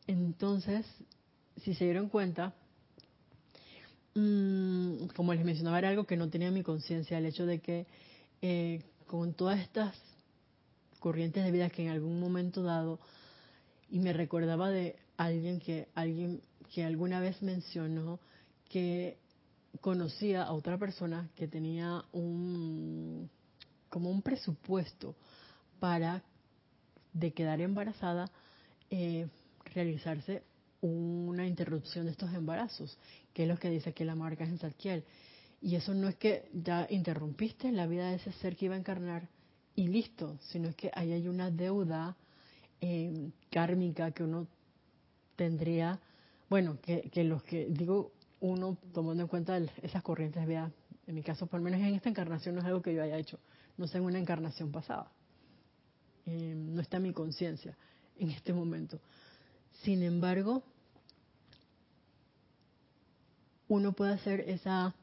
S1: Entonces, si se dieron cuenta, mm, como les mencionaba, era algo que no tenía mi conciencia, el hecho de que eh, con todas estas corrientes de vida que en algún momento dado, y me recordaba de alguien que alguien que alguna vez mencionó que conocía a otra persona que tenía un como un presupuesto para de quedar embarazada eh, realizarse una interrupción de estos embarazos, que es lo que dice aquí la marca en Zadkiel. Y eso no es que ya interrumpiste la vida de ese ser que iba a encarnar y listo, sino es que ahí hay una deuda eh, kármica que uno tendría, bueno, que, que los que digo uno tomando en cuenta esas corrientes vida, en mi caso por lo menos en esta encarnación no es algo que yo haya hecho, no sé en una encarnación pasada. Eh, no está mi conciencia en este momento. Sin embargo, uno puede hacer esa,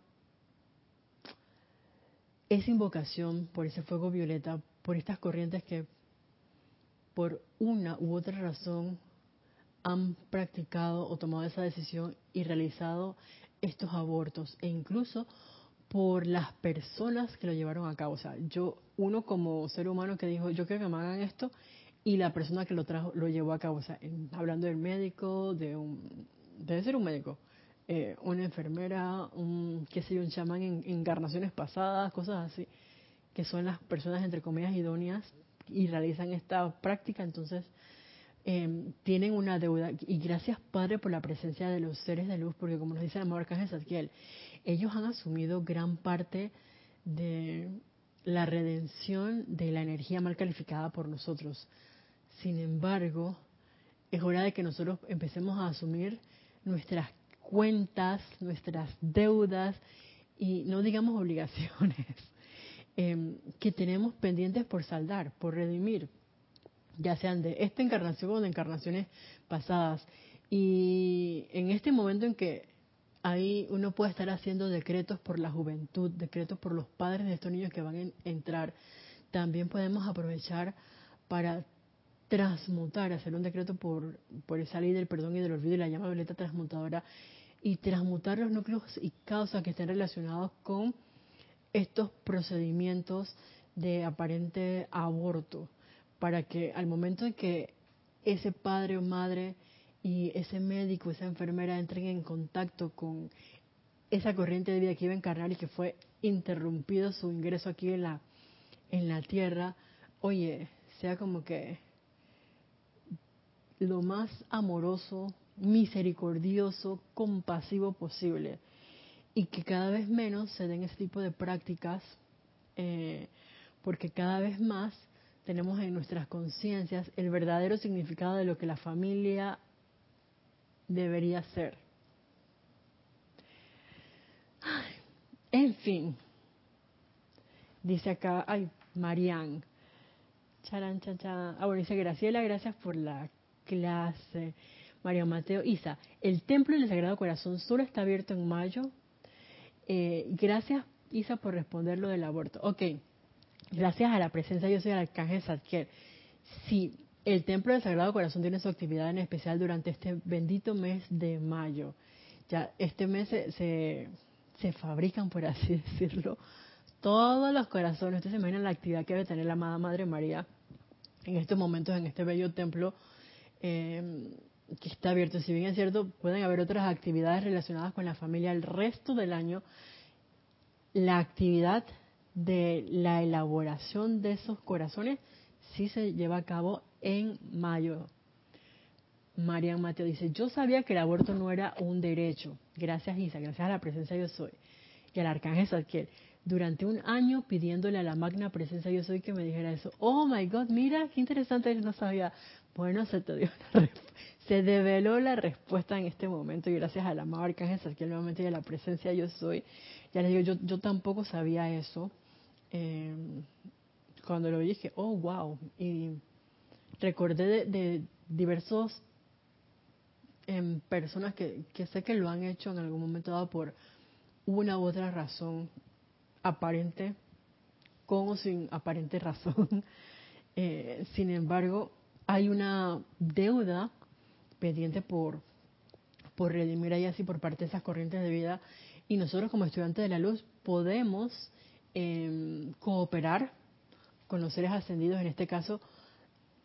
S1: esa invocación por ese fuego violeta, por estas corrientes que por una u otra razón han practicado o tomado esa decisión y realizado estos abortos e incluso por las personas que lo llevaron a cabo. O sea, yo, uno como ser humano que dijo, yo quiero que me hagan esto, y la persona que lo trajo lo llevó a cabo. O sea, hablando del médico, de un, debe ser un médico, eh, una enfermera, un, qué sé yo, un chamán en encarnaciones pasadas, cosas así, que son las personas, entre comillas, idóneas y realizan esta práctica. Entonces, eh, tienen una deuda. Y gracias, Padre, por la presencia de los seres de luz, porque como nos dice el amor Arcángel ellos han asumido gran parte de la redención de la energía mal calificada por nosotros. Sin embargo, es hora de que nosotros empecemos a asumir nuestras cuentas, nuestras deudas y no digamos obligaciones em, que tenemos pendientes por saldar, por redimir, ya sean de esta encarnación o de encarnaciones pasadas. Y en este momento en que ahí uno puede estar haciendo decretos por la juventud, decretos por los padres de estos niños que van a entrar. También podemos aprovechar para transmutar, hacer un decreto por, por esa ley del perdón y del olvido y la llama violeta transmutadora y transmutar los núcleos y causas que estén relacionados con estos procedimientos de aparente aborto, para que al momento en que ese padre o madre y ese médico, esa enfermera entren en contacto con esa corriente de vida que iba a encarnar y que fue interrumpido su ingreso aquí en la, en la tierra, oye, sea como que lo más amoroso, misericordioso, compasivo posible. Y que cada vez menos se den ese tipo de prácticas, eh, porque cada vez más tenemos en nuestras conciencias el verdadero significado de lo que la familia debería ser. En fin, dice acá, ay, Marianne. Charan, Ah, bueno, dice Graciela, gracias por la clase. María Mateo, Isa, el templo del Sagrado Corazón solo está abierto en mayo. Eh, gracias, Isa, por responder lo del aborto. Ok, gracias a la presencia, yo soy el arcángel Zadkiel. Sí, el templo del Sagrado Corazón tiene su actividad en especial durante este bendito mes de mayo. Ya este mes se, se, fabrican, por así decirlo, todos los corazones. Ustedes se imaginan la actividad que debe tener la amada Madre María en estos momentos en este bello templo eh, que está abierto. Si bien es cierto, pueden haber otras actividades relacionadas con la familia el resto del año. La actividad de la elaboración de esos corazones sí se lleva a cabo en mayo. Marian Mateo dice, yo sabía que el aborto no era un derecho. Gracias Isa, gracias a la presencia yo soy. Y al arcángel Zadkiel. Durante un año pidiéndole a la magna presencia yo soy que me dijera eso. Oh my God, mira, qué interesante, no sabía. Bueno, se te dio se develó la respuesta en este momento y gracias a la amado arcángel Zadkiel nuevamente y a la presencia yo soy. Ya les digo, yo, yo tampoco sabía eso. Eh, cuando lo dije, oh wow. Y recordé de, diversos em, personas que, sé que lo han hecho en algún momento dado por una u otra razón aparente, con o sin aparente razón. Eh, sin embargo, hay una deuda pendiente por, por redimir ahí así por parte de esas corrientes de vida y nosotros como estudiantes de la luz podemos em, cooperar con los seres ascendidos, en este caso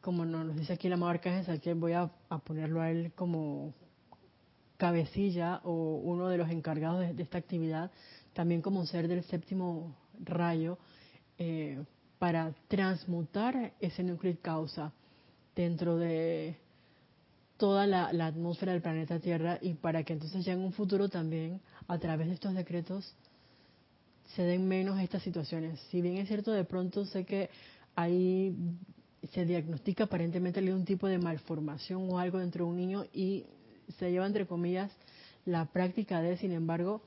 S1: como nos dice aquí la Arcángel que voy a, ponerlo a él como cabecilla o uno de los encargados de, esta actividad, también como ser del séptimo rayo, eh, para transmutar ese núcleo causa dentro de toda la, la, atmósfera del planeta Tierra y para que entonces ya en un futuro también, a través de estos decretos, se den menos estas situaciones. Si bien es cierto, de pronto sé que hay se diagnostica aparentemente un tipo de malformación o algo dentro de un niño y se lleva entre comillas la práctica de, sin embargo,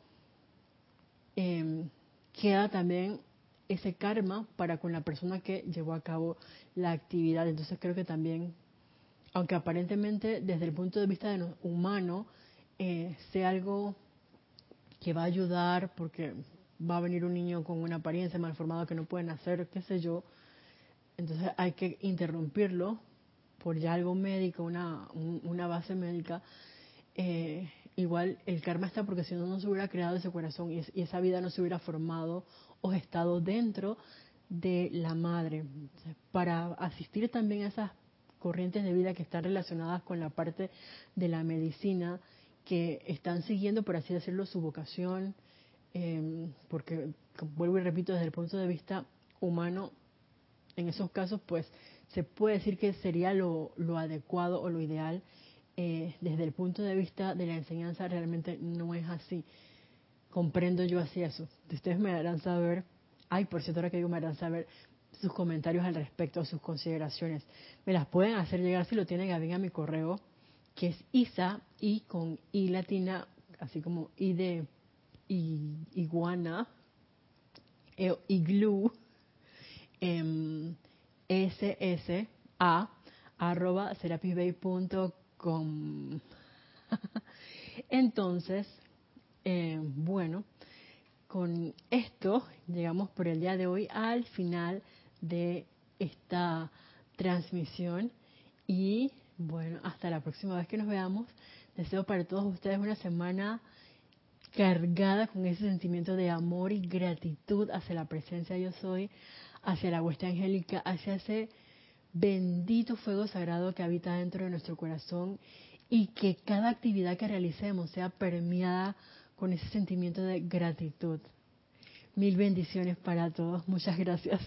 S1: em, queda también ese karma para con la persona que llevó a cabo la actividad. Entonces creo que también, aunque aparentemente desde el punto de vista de humano eh, sea algo que va a ayudar porque va a venir un niño con una apariencia malformada que no pueden hacer, qué sé yo, entonces hay que interrumpirlo por ya algo médico, una, una base médica. Eh, igual el karma está porque si no, no se hubiera creado ese corazón y, esa vida no se hubiera formado o estado dentro de la madre. para asistir también a esas corrientes de vida que están relacionadas con la parte de la medicina, que están siguiendo, por así decirlo, su vocación, eh, porque, vuelvo y repito, desde el punto de vista humano, en esos casos, pues se puede decir que sería lo, adecuado o lo ideal. Eh, desde el punto de vista de la enseñanza, realmente no es así. Comprendo yo así eso. Ustedes me darán saber, ay, por cierto, ahora que digo, me darán saber sus comentarios al respecto, sus consideraciones. Me las pueden hacer llegar si lo tienen a a mi correo, que es isa y con i latina, así como i de iguana, e, glue ssa arroba Entonces, eh, bueno, con esto llegamos por el día de hoy al final de esta transmisión y bueno, hasta la próxima vez que nos veamos. Deseo para todos ustedes una semana cargada con ese sentimiento de amor y gratitud hacia la presencia yo soy, hacia la hueste angélica, hacia ese bendito fuego sagrado que habita dentro de nuestro corazón y que cada actividad que realicemos sea permeada con ese sentimiento de gratitud. Mil bendiciones para todos. Muchas gracias.